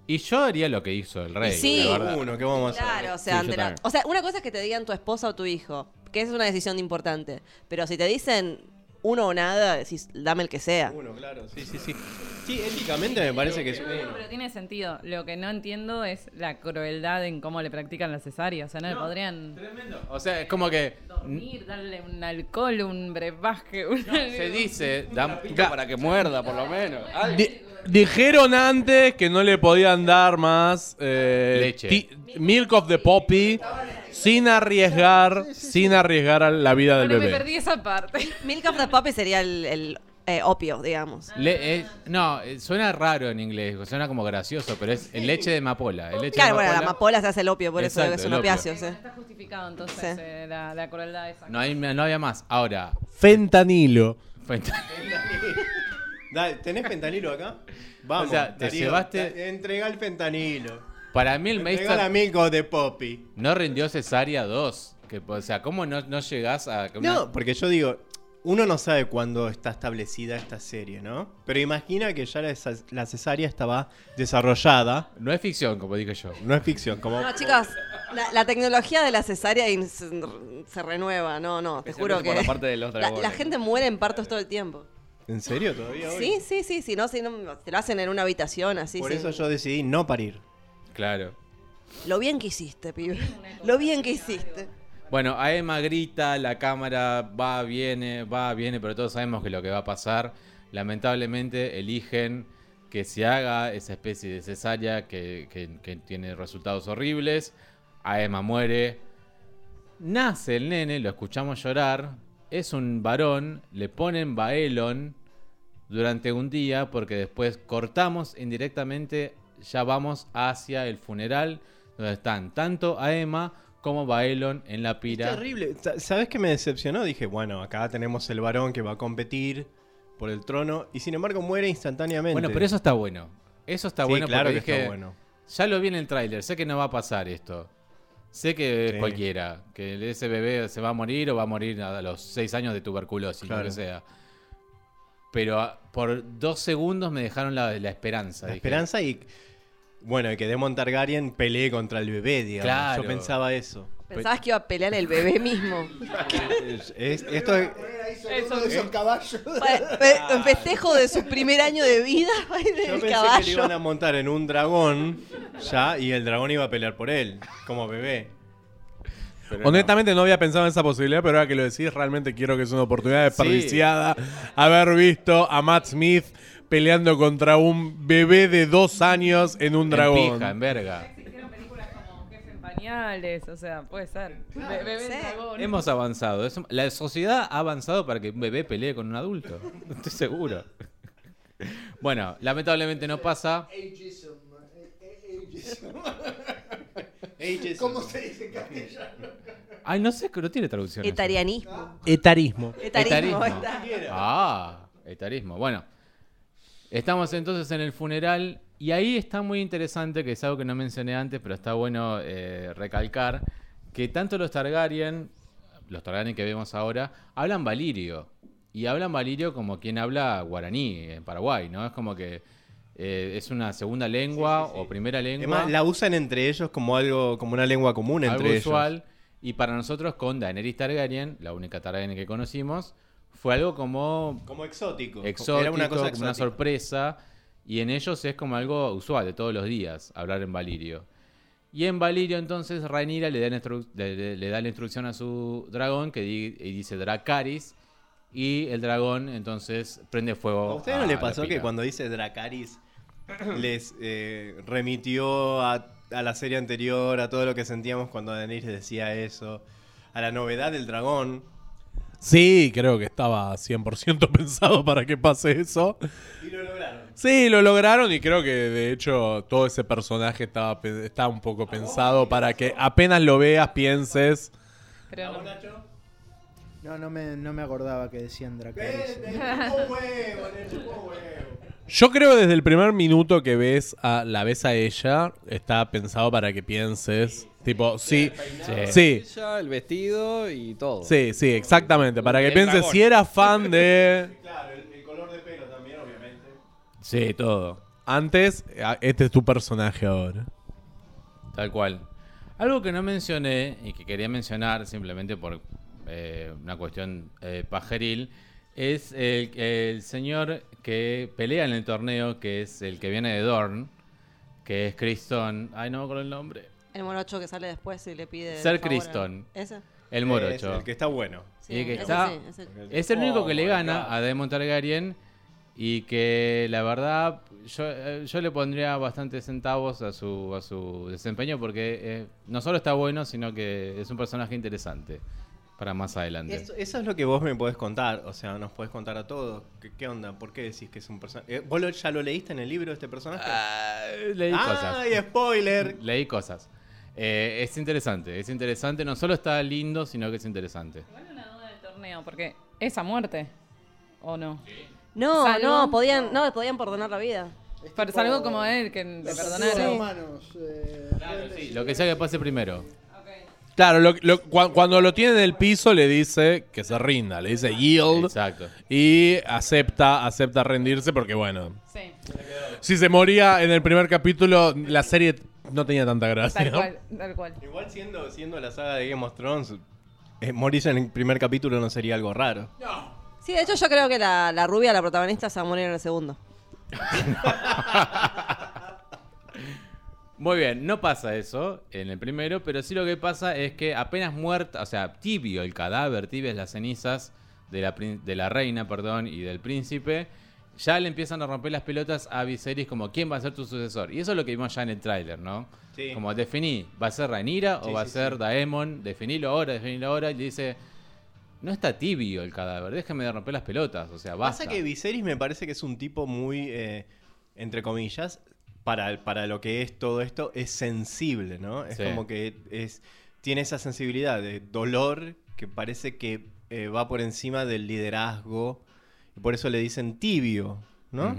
A: Y yo haría lo que hizo el rey.
F: Sí.
A: la verdad.
B: Uno, ¿qué vamos a hacer?
F: Claro, o sea,
A: Sí, yo
F: ante la-
A: también.
F: o sea, una cosa es que te digan tu esposa o tu hijo, que es una decisión importante. Pero si te dicen uno o nada, decís, dame el que sea.
B: Uno, claro, sí, sí, sí. Sí, éticamente me parece que es uno.
G: Pero tiene sentido. Lo que no entiendo es la crueldad en cómo le practican la cesárea. O sea, no, le podrían
A: O sea, es como que
G: dormir, darle un alcohol, un brebaje. un-
A: se dice, dan-
D: para que muerda, por lo menos. Algo.
C: Di- dijeron antes que no le podían dar más eh,
A: Leche.
C: ti- milk of the poppy sin arriesgar, sin arriesgar a la vida del
G: Bueno, me
C: bebé.
G: perdí esa parte.
F: Milk of the Puppy sería el, el, eh, opio, digamos.
A: Le- eh, no, eh, suena raro en inglés, suena como gracioso, pero es el leche de amapola. El leche
F: Claro,
A: de
F: bueno, la
A: amapola,
F: amapola se hace el opio, por eso
A: Exacto,
F: es
A: el
F: un
A: opio.
F: opiáceo. sí.
G: Está justificado entonces
F: Sí.
G: eh, la, la crueldad esa.
A: No, hay, no había más. Ahora,
C: Fentanilo.
A: fentanilo.
B: Dale, ¿tenés fentanilo acá? Vamos.
A: O sea, te llevaste-
B: ta- Entrega el fentanilo.
A: Para mí el Meister
B: milk de Poppy.
A: no rindió cesárea 2. Que, o sea, ¿cómo no, no llegás a... que una-
B: No, porque yo digo, uno no sabe cuándo está establecida esta serie, ¿no? Pero imagina que ya la, cesárea estaba desarrollada.
A: no es ficción, como dije yo.
B: No es ficción, como...
F: No, chicos, la, la tecnología de la cesárea se, se renueva. No, no, te juro que.
D: por la parte de los
F: la, gente muere en partos todo el tiempo.
B: ¿En serio todavía hoy?
F: Sí, sí, sí, si no, si no, te lo hacen en una habitación así.
B: Por
F: sin-
B: eso yo decidí no parir.
A: Claro.
F: Lo bien que hiciste, pibe. Lo bien que hiciste.
A: Bueno, a Emma grita, la cámara va, viene, va, viene, pero todos sabemos que lo que va a pasar, lamentablemente eligen que se haga esa especie de cesárea que, que- que tiene resultados horribles. A Emma muere. Nace el nene, lo escuchamos llorar. Es un varón, le ponen Baelon durante un día porque después cortamos indirectamente, ya vamos hacia el funeral donde están tanto a Emma como Baelon en la
B: Es
A: pira.
B: terrible. Sa- ¿Sabes qué me decepcionó? Dije, bueno, acá tenemos el varón que va a competir por el trono y sin embargo muere instantáneamente.
A: Bueno, pero eso está bueno. Eso está
B: Sí,
A: bueno
B: claro
A: porque
B: que está
A: dije,
B: bueno.
A: ya lo vi en el tráiler, sé que no va a pasar esto. Sé que es
B: Sí.
A: cualquiera, que ese bebé se va a morir o va a morir a los seis años de tuberculosis,
B: Claro.
A: lo que sea. Pero ah, por dos segundos me dejaron la, la esperanza.
B: La
A: dije,
B: esperanza y... Bueno, y que Demon Targaryen pelee contra el bebé, digamos.
A: Claro.
B: Yo pensaba eso.
F: Pensabas que iba a pelear el bebé mismo.
B: Es- es- esto es-
E: Eso esos caballos.
F: Bueno, fe- En festejo de su primer año de vida,
B: yo
F: el
B: pensé que le iban a
F: caballo.
B: montar en un dragón ya y el dragón iba a pelear por él, como bebé.
A: Pero.
C: Honestamente no. había pensado en esa posibilidad, pero ahora que lo decís, realmente quiero que es una oportunidad
A: Sí.
C: desperdiciada haber visto a Matt Smith peleando contra un bebé de dos años en un
A: En
C: dragón.
A: pija, en verga.
G: Existieron películas como Jefe en Pañales, o sea, puede ser. Be- Bebé
F: Sí.
G: dragón.
A: Hemos avanzado. Es- la sociedad ha avanzado para que un bebé pelee con un adulto. Estoy seguro. Bueno, lamentablemente no pasa.
E: Ageism. eh, eh, ageism.
B: Ageism.
E: ¿Cómo se dice en castellano?
A: Ay, no sé, que no tiene traducción. eso.
F: Etarianismo.
C: Etarismo.
F: Etarismo.
A: Etarismo.
F: ahí está.
A: Ah, etarismo. Bueno, estamos entonces en el funeral y ahí está muy interesante, que es algo que no mencioné antes, pero está bueno eh, recalcar, que tanto los Targaryen, los Targaryen que vemos ahora, hablan valirio. Y hablan valirio como quien habla guaraní en Paraguay, ¿no? Es como que eh, es una segunda lengua o primera lengua.
B: Además, la usan entre ellos como algo, como una lengua común entre
A: algo
B: ellos.
A: usual. Y para nosotros con Daenerys Targaryen, la única Targaryen que conocimos, fue algo como
B: Como exótico.
A: exótico,
B: Era una cosa
A: como una sorpresa. Y en ellos es como algo usual de todos los días, hablar en Valirio. Y en Valirio entonces Rhaenyra le da, instru- le, da la instrucción a su dragón que di- y dice Dracaris. Y el dragón entonces prende fuego.
B: ¿A ustedes no
A: a
B: le pasó que cuando dice Dracaris les eh, remitió a, a la serie anterior, a todo lo que sentíamos cuando Daenerys decía eso, a la novedad del dragón?
C: Sí, creo que estaba 100% pensado para que pase eso.
B: Y lo lograron.
C: Sí, lo lograron y creo que de hecho todo ese personaje estaba, pe- está un poco pensado para que apenas lo veas pienses.
G: Pero no.
E: No, no me, no me acordaba que decían Dracarys.
C: Yo creo desde el primer minuto que ves a la ves a ella, está pensado para que pienses. Tipo, sí, sí,
D: Ella, el vestido y todo.
C: sí, sí, exactamente. Para que
D: El
C: pienses
D: dragón.
C: si eras fan de.
B: Claro, el, el color de pelo también, obviamente.
A: Sí, todo.
C: Antes, a- este es tu personaje ahora.
A: Tal cual. Algo que no mencioné y que quería mencionar simplemente por eh, una cuestión eh, pajeril es el, el señor que pelea en el torneo, que es el que viene de Dorn, que es Criston. Ay, no me acuerdo el nombre.
F: El morocho que sale después y le pide.
A: Ser Criston.
F: Ese.
A: El
B: Es
A: morocho.
B: el que está bueno.
F: Sí,
A: Y que
F: ese
A: está-
F: sí.
A: Es el único
B: Oh
A: que le
B: my
A: gana
B: God.
A: a Daemon Targaryen y que la verdad yo, eh, yo le pondría bastantes centavos a su, a su desempeño porque eh, no solo está bueno, sino que es un personaje interesante para más adelante.
B: Eso, eso es lo que vos me podés contar, o sea, nos podés contar a todos. ¿Qué, qué onda? ¿Por qué decís que es un personaje? Eh, ¿Vos lo- ya lo leíste en el libro este personaje?
A: Ah, leí cosas.
B: ¡Ay, spoiler!
A: Leí cosas. Eh, es interesante, es interesante. No solo está lindo, sino que es interesante.
G: Igual una duda del torneo, porque ¿es a muerte? ¿O no?
F: No,
G: Salvo-
F: no, podían, no, podían perdonar la vida.
G: Pero es algo como él, que le
E: Los
G: perdonaron.
E: humanos. eh,
A: Sí,
E: decir-
A: lo que sea que pase primero.
C: Claro, lo- lo- cua- cuando lo tiene en el piso le dice que se rinda, le dice yield
A: Exacto.
C: y acepta, acepta rendirse porque bueno,
G: Sí,
C: si se moría en el primer capítulo la serie no tenía tanta gracia.
G: tal cual, tal cual.
B: Igual siendo, siendo la saga de Game of Thrones, eh, morirse en el primer capítulo no sería algo raro.
F: Sí, de hecho yo creo que la, la rubia, la protagonista, se va a morir en el segundo.
A: Muy bien, no pasa eso en el primero, pero sí lo que pasa es que apenas muerta, o sea, tibio el cadáver, tibias las cenizas de la, de la reina, perdón, y del príncipe, ya le empiezan a romper las pelotas a Viserys como quién va a ser tu sucesor. Y eso es lo que vimos ya en el tráiler, ¿no?
B: Sí.
A: Como definí, ¿va a ser Rhaenyra
B: Sí,
A: o va
B: sí,
A: a ser. Daemon? Definilo ahora, definilo ahora. Y le dice, no está tibio el cadáver, déjame de romper las pelotas, o sea, basta.
B: Pasa que Viserys me parece que es un tipo muy, eh, entre comillas, para, para lo que es todo esto, es sensible, ¿no? Es
A: Sí.
B: como que es tiene esa sensibilidad de dolor que parece que eh, va por encima del liderazgo. Y por eso le dicen tibio, ¿no?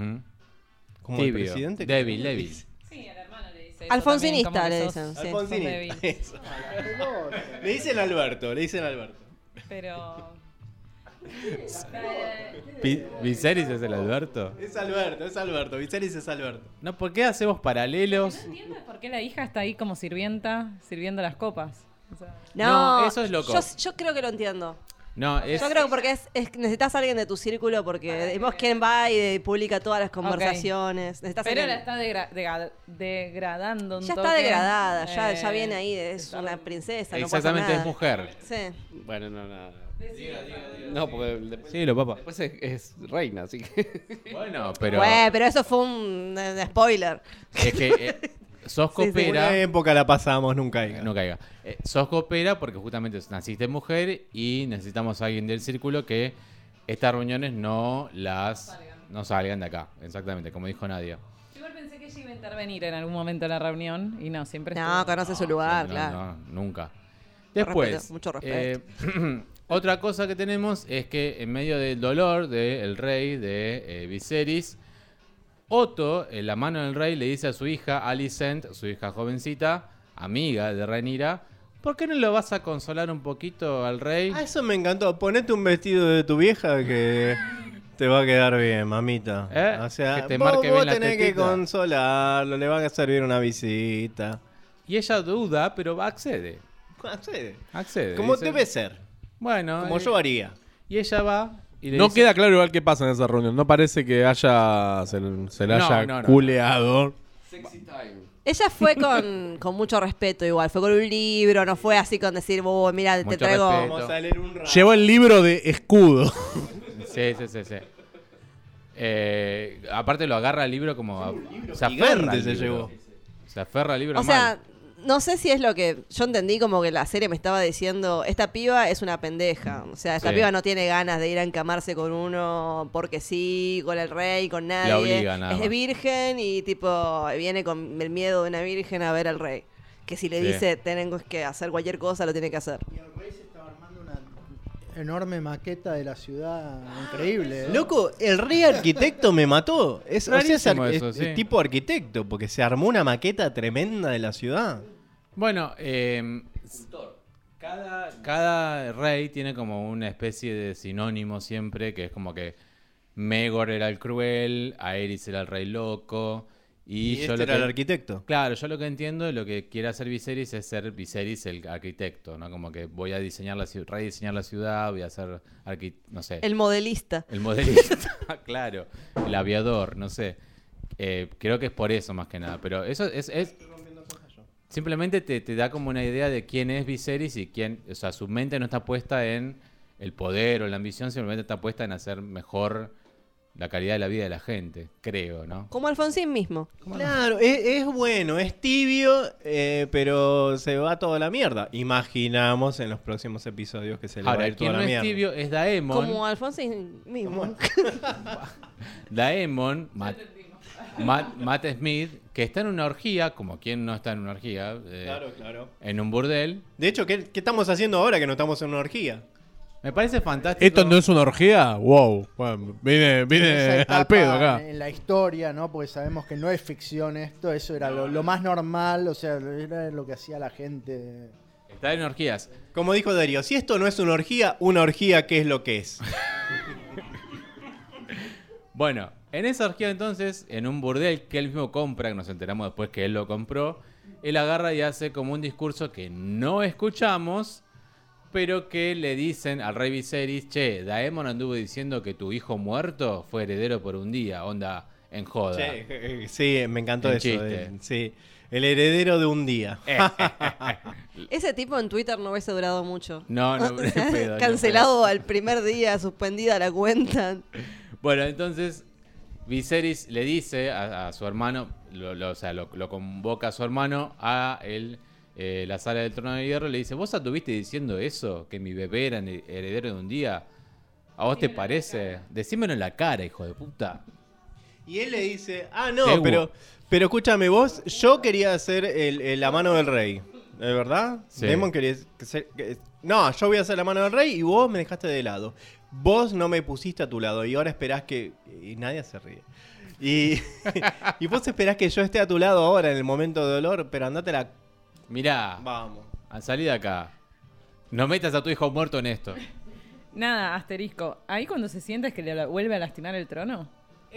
B: Como el
A: Tibio,
B: presidente. que-
A: débil, débil.
G: Sí, al hermano le dice. eso
F: Alfonsinista le dicen. sí.
B: Alfonsinista. Le dicen Alberto, le dicen Alberto.
G: Pero.
A: Vi- ¿Viserys es el Alberto?
B: Es Alberto, es Alberto. Viserys es Alberto.
A: No, ¿por qué hacemos paralelos?
G: No entiendo por qué la hija está ahí como sirvienta, sirviendo las copas. O sea,
F: No,
A: No, eso es loco.
F: Yo, yo creo que lo entiendo.
A: No, es.
F: Yo creo que porque es, es- necesitas a alguien de tu círculo porque vos quién va y de- publica todas las conversaciones.
G: Pero
F: alguien-
G: la está degra- degradando un
F: ya está degradada, ya, ya
G: Eh,
F: viene ahí, es
G: está-
F: una princesa. no pasa
A: Exactamente, es mujer.
F: Sí.
D: Bueno, no, nada. No, porque después,
A: Sí, lo papá.
D: después es, es reina, así que.
A: Bueno, pero.
F: Bueno, pero eso fue un, un spoiler.
A: Es que eh, sos
F: Sí, sí.
A: copera.
B: Una época la pasamos, nunca caiga.
A: No caiga. Eh, sos copera porque justamente naciste mujer y necesitamos a alguien del círculo que estas reuniones no las no salgan de acá. Exactamente, como dijo Nadia.
G: Yo igual pensé que ella iba a intervenir en algún momento en la reunión y no, siempre
F: No,
G: estuvo-
F: conoce su lugar,
A: No,
F: claro.
A: no, nunca.
F: Mucho
A: Después,
F: respeto, mucho respeto.
A: eh, otra cosa que tenemos es que en medio del dolor del rey de eh, Viserys, Otto, en la mano del rey, le dice a su hija Alicent, su hija jovencita, amiga de Rhaenyra, ¿por qué no lo vas a consolar un poquito al rey?
B: Ah, eso me encantó. Ponete un vestido de tu vieja que te va a quedar bien, mamita.
A: ¿Eh?
B: O sea,
A: Que te
B: vos,
A: marque
B: vos
A: bien la
B: tenés que
A: tetita.
B: consolarlo, le van a servir una visita.
A: Y ella duda, pero accede.
B: Accede.
A: Accede.
B: Como
A: dice,
B: debe ser.
A: Bueno,
B: Como
A: eh,
B: yo haría.
A: y ella va y le
C: No
A: dice-
C: queda claro igual qué pasa en esa reunión. No parece que haya se, se la
A: No,
C: haya
A: no, no.
C: culeado.
D: Sexy time.
F: Ella fue con, con mucho respeto igual, fue con un libro, no fue así con decir, oh, mira, te traigo...
B: Vamos a leer un rato.
C: Llevó el libro de escudo.
A: Sí, sí, sí, sí. Eh, aparte lo agarra el libro como... a- se aferra al
B: se
A: libro.
B: llevó.
A: Se aferra al libro
F: O sea,
A: mal.
F: No sé si es lo que yo entendí como que la serie me estaba diciendo, esta piba es una pendeja, o sea, esta
A: Sí.
F: piba no tiene ganas de ir a encamarse con uno porque sí, con el rey, con nadie.
A: obliga, nada
F: es virgen y tipo viene con el miedo de una virgen a ver al rey. Que si le
A: Sí.
F: dice tenemos que hacer cualquier cosa, lo tiene que hacer.
E: Y el rey se enorme maqueta de la ciudad increíble. ¿eh?
B: Loco, el rey arquitecto me mató. Es, o sea, es,
A: Rarísimo
B: ar-
A: eso,
B: es-
A: sí.
B: es tipo arquitecto, porque se armó una maqueta tremenda de la ciudad.
A: Bueno, eh, cada, cada rey tiene como una especie de sinónimo siempre, que es como que Megor era el cruel, Aerys era el rey loco, y,
B: Y,
A: yo
B: este
A: lo
B: era
A: que-
B: el arquitecto.
A: Claro, yo lo que entiendo, lo que quiere hacer Viserys es ser Viserys el arquitecto, ¿no? Como que voy a diseñar la ciudad, rediseñar la ciudad, voy a ser arqui- no sé,
F: El modelista.
A: el modelista, claro, el aviador, no sé. Eh, creo que es por eso más que nada, pero eso es, es- simplemente te, te da como una idea de quién es Viserys y quién, o sea, su mente no está puesta en el poder o la ambición, simplemente está puesta en hacer mejor la calidad de la vida de la gente, creo, ¿no?
F: Como Alfonsín mismo.
B: Claro, es, es bueno, es tibio, eh, pero se va toda la mierda. Imaginamos en los próximos episodios que se le va a
A: Ahora,
B: ir
A: quien
B: toda
A: no
B: la
A: es
B: mierda.
A: tibio es Daemon.
F: Como Alfonsín mismo.
A: Daemon, Matt, Matt- Matt Smith, que está en una orgía, como quien no está en una orgía, eh,
B: Claro, claro.
A: en un burdel.
B: De hecho, ¿qué, qué estamos haciendo ahora que no estamos en una orgía?
A: Me parece fantástico.
C: ¿Esto no es una orgía? Wow. Bueno, vine,
E: etapa,
C: al pedo acá.
E: En la historia, ¿no? Porque sabemos que no es ficción esto, eso era lo, lo más normal, o sea, era lo que hacía la gente.
A: Está en orgías.
B: Como dijo Darío, si esto no es una orgía, una orgía, ¿qué es lo que es?
A: Bueno, en esa orgía entonces, en un burdel que él mismo compra, que nos enteramos después que él lo compró, él agarra y hace como un discurso que no escuchamos, pero que le dicen al rey Viserys, che, Daemon anduvo diciendo que tu hijo muerto fue heredero por un día, onda, en joda.
B: Che, eh, eh, sí, me encantó
A: Un
B: eso.
A: chiste.
B: eh, sí, el heredero de un día.
F: Ese tipo en Twitter no hubiese durado mucho.
A: No, no, ni en pedo, en
F: Cancelado al primer día, suspendida la cuenta.
A: Bueno, entonces Viserys le dice a, a su hermano, lo, lo- o sea, lo, lo convoca a su hermano a el, eh, la sala del trono de hierro le dice, ¿vos estuviste diciendo eso? Que mi bebé era he- heredero de un día. ¿A vos te parece? Decímelo en la cara, hijo de puta.
B: Y él le dice, ah, no, pero, pero escúchame vos, yo quería ser el, el- la mano del rey. ¿Es verdad?
A: Sí.
B: Demon quería ser... que- no, yo voy a ser la mano del rey y vos me dejaste de lado. Vos no me pusiste a tu lado y ahora esperás que... Y nadie se ríe. Y, y vos esperás que yo esté a tu lado ahora en el momento de dolor, pero andate la...
A: Mirá,
B: Vamos.
A: a salir de acá. No metas a tu hijo muerto en esto.
G: Nada, asterisco. Ahí cuando se sienta es que le vuelve a lastimar el trono.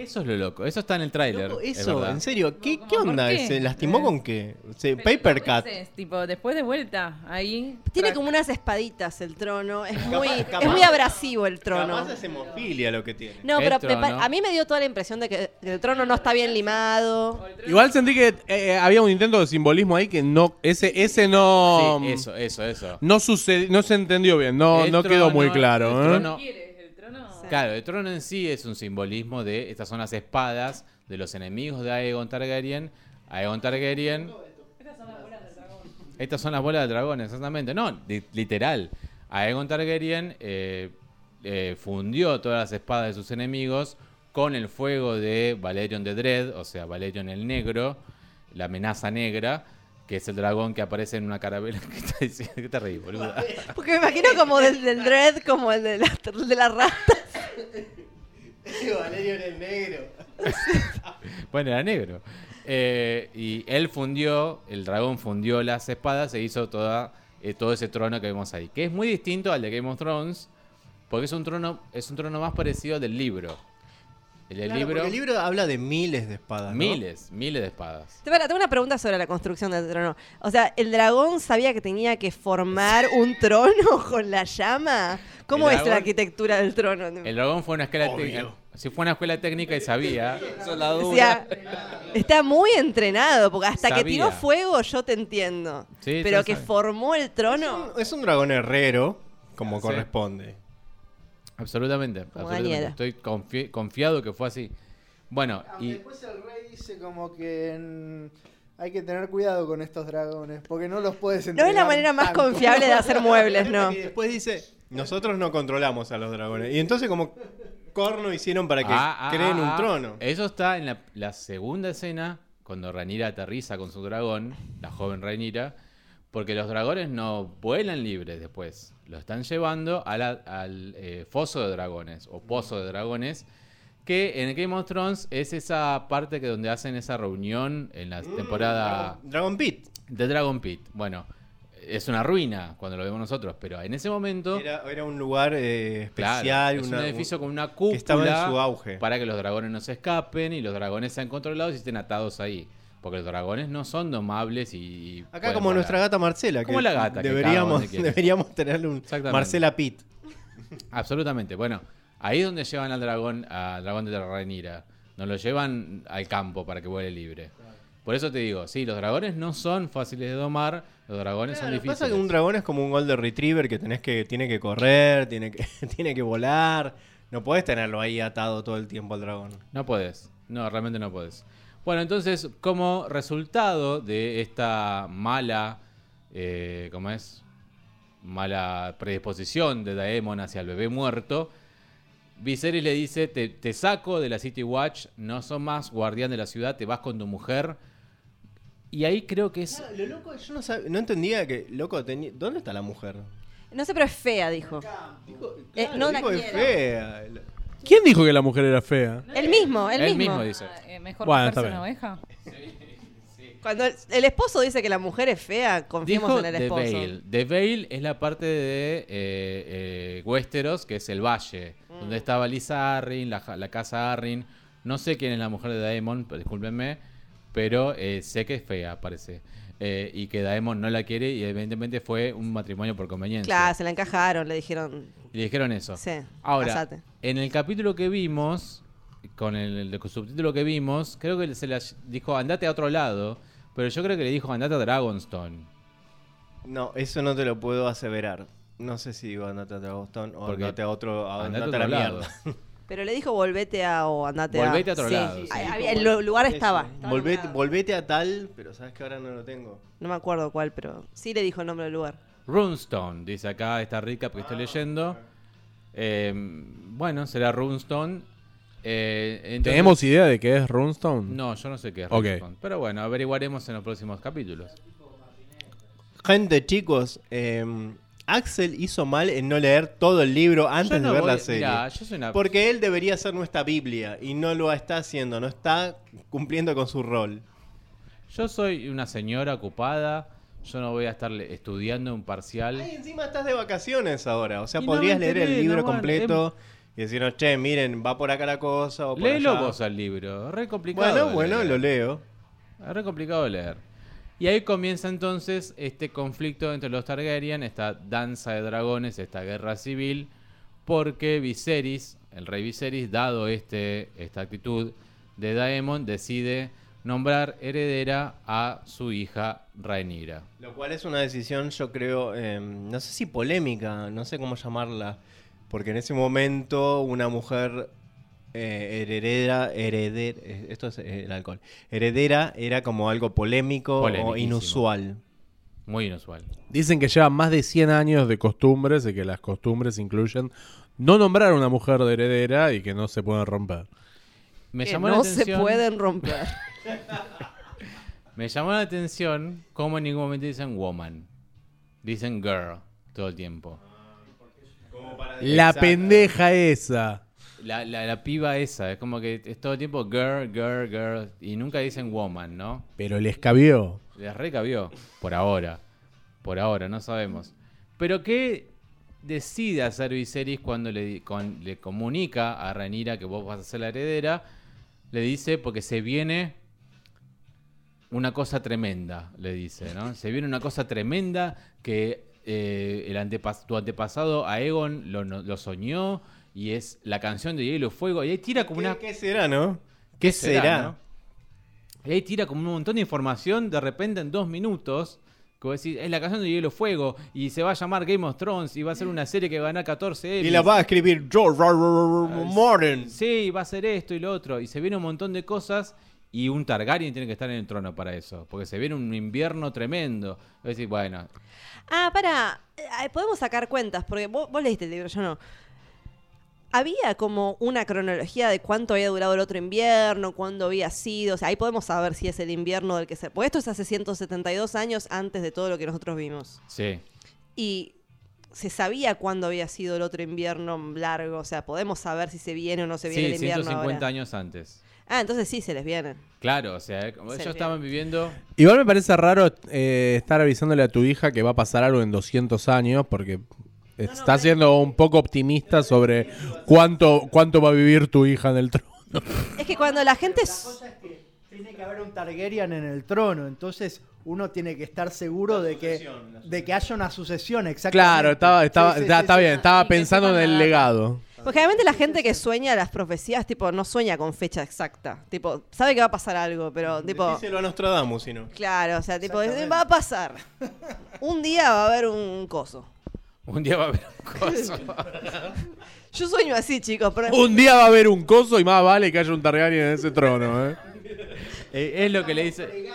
A: Eso es lo loco. Eso está en el tráiler.
B: Loco,
A: es
B: Eso,
A: verdad.
B: en serio, ¿qué,
G: ¿Cómo-
B: qué
G: por
B: onda?
G: qué?
B: ¿Se lastimó
G: Eh.
B: con qué? Se, paper cut.
G: veces, tipo, después de vuelta, ahí.
F: Tiene como unas espaditas el trono. Es muy,
B: capaz-
F: es muy abrasivo el trono.
B: Capaz es hemofilia lo que tiene.
F: No, pero me
A: trono.
F: pa- a mí me dio toda la impresión de que el trono no está bien limado.
C: Igual sentí que eh, había un intento de simbolismo ahí que no. Ese, ese no.
A: Sí, eso, eso, eso.
C: No sucedió, no se entendió bien, no,
A: El
C: no quedó
A: trono-
C: muy claro.
A: el
C: ¿eh?
A: Claro, el trono en sí es un simbolismo de estas son las espadas de los enemigos de Aegon Targaryen. Aegon Targaryen. Estas son las bolas del dragón, exactamente. No, li- literal. Aegon Targaryen eh, eh, fundió todas las espadas de sus enemigos con el fuego de Valerion the Dread, o sea, Valerion el Negro, la amenaza negra, que es el dragón que aparece en una carabela. ¿Qué está diciendo? ¿Qué te reí?
F: Porque me imagino como del, del Dread, como el de la, de la rata.
B: Valerio en el negro.
A: Bueno, era negro. Eh, y él fundió, el dragón fundió las espadas e hizo toda, eh, todo ese trono que vemos ahí. Que es muy distinto al de Game of Thrones, porque es un trono, es un trono más parecido al del libro. El del
B: Claro,
A: libro,
B: el libro habla de miles de espadas. ¿no?
A: miles, miles de espadas.
F: Tengo una pregunta sobre la construcción del trono. O sea, ¿el dragón sabía que tenía que formar un trono con la llama? ¿Cómo
A: El
F: es la arquitectura del trono?
A: El dragón fue a una escuela técnica. Si fue una escuela técnica y sabía.
F: O sea, está muy entrenado, porque hasta que tiró fuego yo te entiendo.
A: Sí,
F: Pero que
A: sabe.
F: formó el trono...
B: Es un dragón herrero, como corresponde.
A: Absolutamente. Absolutamente. Estoy confi- confiado que fue así. Bueno,
E: Aunque
A: y
E: después el rey dice como que hay que tener cuidado con estos dragones, porque no los puedes
F: No
E: entrenar
F: es la manera más
E: tanto.
F: confiable de hacer muebles, ¿no?
B: Y después dice, nosotros no controlamos a los dragones. Y entonces como corno hicieron para que
A: Ah, ah,
B: creen
A: ah,
B: un trono.
A: Eso está en la, la segunda escena, cuando Rhaenyra aterriza con su dragón, la joven Rhaenyra, porque los dragones no vuelan libres después. Lo están llevando a la- al eh, foso de dragones, o pozo de dragones, que en Game of Thrones es esa parte que donde hacen esa reunión en la temporada
B: Dragon Pit.
A: de Dragon Pit. Bueno, es una ruina cuando lo vemos nosotros, pero en ese momento...
B: Era, era un lugar eh,
A: Claro,
B: especial.
A: es
B: una-
A: un edificio con una cúpula
B: que estaba en su auge.
A: para que los dragones no se escapen y los dragones sean controlados y estén atados ahí. Porque los dragones no son domables y.
B: Acá como
A: volar.
B: nuestra gata Marcela.
A: Como
B: que
A: la gata que
B: Deberíamos, deberíamos tenerle un. Marcela Pitt.
A: Absolutamente. Bueno, ahí es donde llevan al dragón, al dragón de la Rhaenyra. Nos lo llevan al campo para que vuele libre. Por eso te digo, sí, los dragones no son fáciles de domar, los dragones son difíciles.
B: pasa que un dragón es como un golden retriever que tenés que tiene que correr, tiene que tiene que volar. No podés tenerlo ahí atado todo el tiempo al dragón.
A: No puedes. No, realmente no puedes. Bueno, entonces, como resultado de esta mala, eh, ¿cómo es? Mala predisposición de Daemon hacia el bebé muerto, Viserys le dice, te, te saco de la City Watch, no sos más guardián de la ciudad, te vas con tu mujer. Y ahí creo que es...
B: Lo loco, yo no, sab- no entendía que, loco, tenía- ¿dónde está la mujer?
F: No sé, pero es fea, dijo. Eh,
B: Claro,
F: no la
B: dijo, es fea.
C: ¿Quién dijo que la mujer era fea?
F: El mismo, el
A: Él
F: mismo.
A: mismo dice.
G: Ah, eh, mejor
C: Bueno,
G: una oveja.
F: Cuando el, el esposo dice que la mujer es fea, confiemos
A: Dijo
F: en el
A: The
F: esposo.
A: Vale. The Vale es la parte de eh, eh, Westeros, que es el valle,
F: Mm.
A: donde estaba Lisa Arryn, la, ja- la casa Arryn. No sé quién es la mujer de Daemon, pero discúlpenme, pero eh, sé que es fea, parece. Eh, y que Daemon no la quiere y evidentemente fue un matrimonio por conveniencia.
F: Claro, se la encajaron, le dijeron.
A: Le dijeron eso.
F: Sí,
A: Ahora, en el capítulo que vimos, con el, el subtítulo que vimos, creo que se le dijo andate a otro lado, pero yo creo que le dijo andate a Dragonstone.
B: No, eso no te lo puedo aseverar. No sé si digo andate a Dragonstone o
A: Porque
B: andate a otro, a-
A: andate a
B: andate a la
A: lado.
B: mierda.
F: Pero le dijo volvete a o andate a.
A: Volvete a otro lado, sí.
F: Ahí había- el lu- lugar estaba.
B: Volvete, volvete a tal, pero sabes que ahora no lo tengo.
F: No me acuerdo cuál, pero sí le dijo el nombre del lugar.
A: Runestone, dice acá esta recap que estoy leyendo. Eh, bueno, será Runestone. Eh, entonces-
C: ¿Tenemos idea de qué es Runestone?
A: No, yo no sé qué es
C: Ok.
A: Runestone. Pero bueno, averiguaremos en los próximos capítulos.
B: Gente, chicos, eh, Axel hizo mal en no leer todo el libro antes
A: no
B: de ver
A: voy-
B: la serie.
A: mirá, yo soy una-
B: Porque él debería ser nuestra Biblia y no lo está haciendo, no está cumpliendo con su rol.
A: Yo soy una señora ocupada. Yo no voy a estar estudiando un parcial.
B: Ay, encima estás de vacaciones ahora, o sea,
A: Y no
B: podrías leer el libro
A: no, bueno,
B: completo y decirnos, che, miren, va por acá la cosa o por
A: Léelo
B: allá.
A: vos al libro. Re complicado.
B: Bueno, bueno,
A: leer.
B: lo leo.
A: Es re complicado de leer. Y ahí comienza entonces este conflicto entre los Targaryen, esta danza de dragones, esta guerra civil, porque Viserys, el rey Viserys, dado este, esta actitud de Daemon, decide nombrar heredera a su hija Rhaenyra.
B: Lo cual es una decisión, yo creo, eh, no sé si polémica, no sé cómo llamarla, porque en ese momento una mujer eh, heredera, hereder, eh, esto es eh, el alcohol, heredera era como algo polémico o inusual.
A: Muy inusual.
C: Dicen que llevan más de 100 años de costumbres y que las costumbres incluyen no nombrar a una mujer de heredera y que no se pueden romper.
A: Me
F: que
A: llamó la
F: no se
A: atención-
F: pueden romper.
A: Me llamó la atención cómo en ningún momento dicen woman. Dicen girl todo el tiempo.
C: La pendeja esa.
A: La, la, la piba esa, es como que es todo el tiempo girl, girl, girl. Y nunca dicen woman, ¿no?
C: Pero les cabió.
A: Les recabió. Por ahora. Por ahora, no sabemos. Pero ¿qué decide hacer Viserys cuando le, con- le comunica a Rhaenyra que vos vas a ser la heredera? Le dice, porque se viene una cosa tremenda, le dice, ¿no? Se viene una cosa tremenda que eh, el antepas- tu antepasado Aegon lo, no- lo soñó y es la canción de Hielo y Fuego. Y ahí tira como
B: ¿Qué,
A: una...
B: qué será, no?
A: ¿Qué
B: ¿Qué será?
A: no? Y ahí tira como un montón de información de repente en dos minutos. Como decir, es la canción de Hielo y Fuego. Y se va a llamar Game of Thrones. Y va a ser una serie que va a ganar 14
B: Y
A: Emmys.
B: la va a escribir George R. R. R. Martin.
A: Sí, va a ser esto y lo otro. Y se viene un montón de cosas. Y un Targaryen tiene que estar en el trono para eso. Porque se viene un invierno tremendo. Es decir, bueno,
F: Ah, para. Podemos sacar cuentas, porque vos, vos leíste el libro, yo no. Había como una cronología de cuánto había durado el otro invierno, cuándo había sido. O sea, ahí podemos saber si es el invierno del que se. Porque esto es hace 172 años antes de todo lo que nosotros vimos.
A: sí.
F: Y se sabía cuándo había sido el otro invierno largo. O sea, podemos saber si se viene o no se viene
A: Sí,
F: el invierno.
A: 150
F: ahora.
A: años antes.
F: Ah, entonces sí se les vienen.
A: Claro, o sea, como
F: Se
A: ellos estaban viviendo.
C: Igual me parece raro eh, estar avisándole a tu hija que va a pasar algo en 200 años porque está siendo un poco optimista sobre cuánto, cuánto va a vivir tu hija en el trono.
F: Es que cuando la gente. s-
E: cosa es que tiene que haber un Targaryen en el trono, entonces uno tiene que estar seguro de que, de que haya una sucesión, exactamente.
C: Claro, estaba, estaba,
E: Sí, sí,
C: está,
E: sí,
C: está
E: sí.
C: bien, estaba pensando en el legado.
F: Porque generalmente la gente que sueña las profecías, tipo, no sueña con fecha exacta. Tipo, sabe que va a pasar algo, pero tipo.
B: Díselo a Nostradamus, si no.
F: Claro, o sea, tipo, va a pasar. Un día va a haber un coso.
A: Un día va a haber un coso.
F: Yo sueño así, chicos, pero
C: Un día va a haber un coso y más vale que haya un Targaryen en ese trono. ¿eh?
A: Eh, es lo que le dice.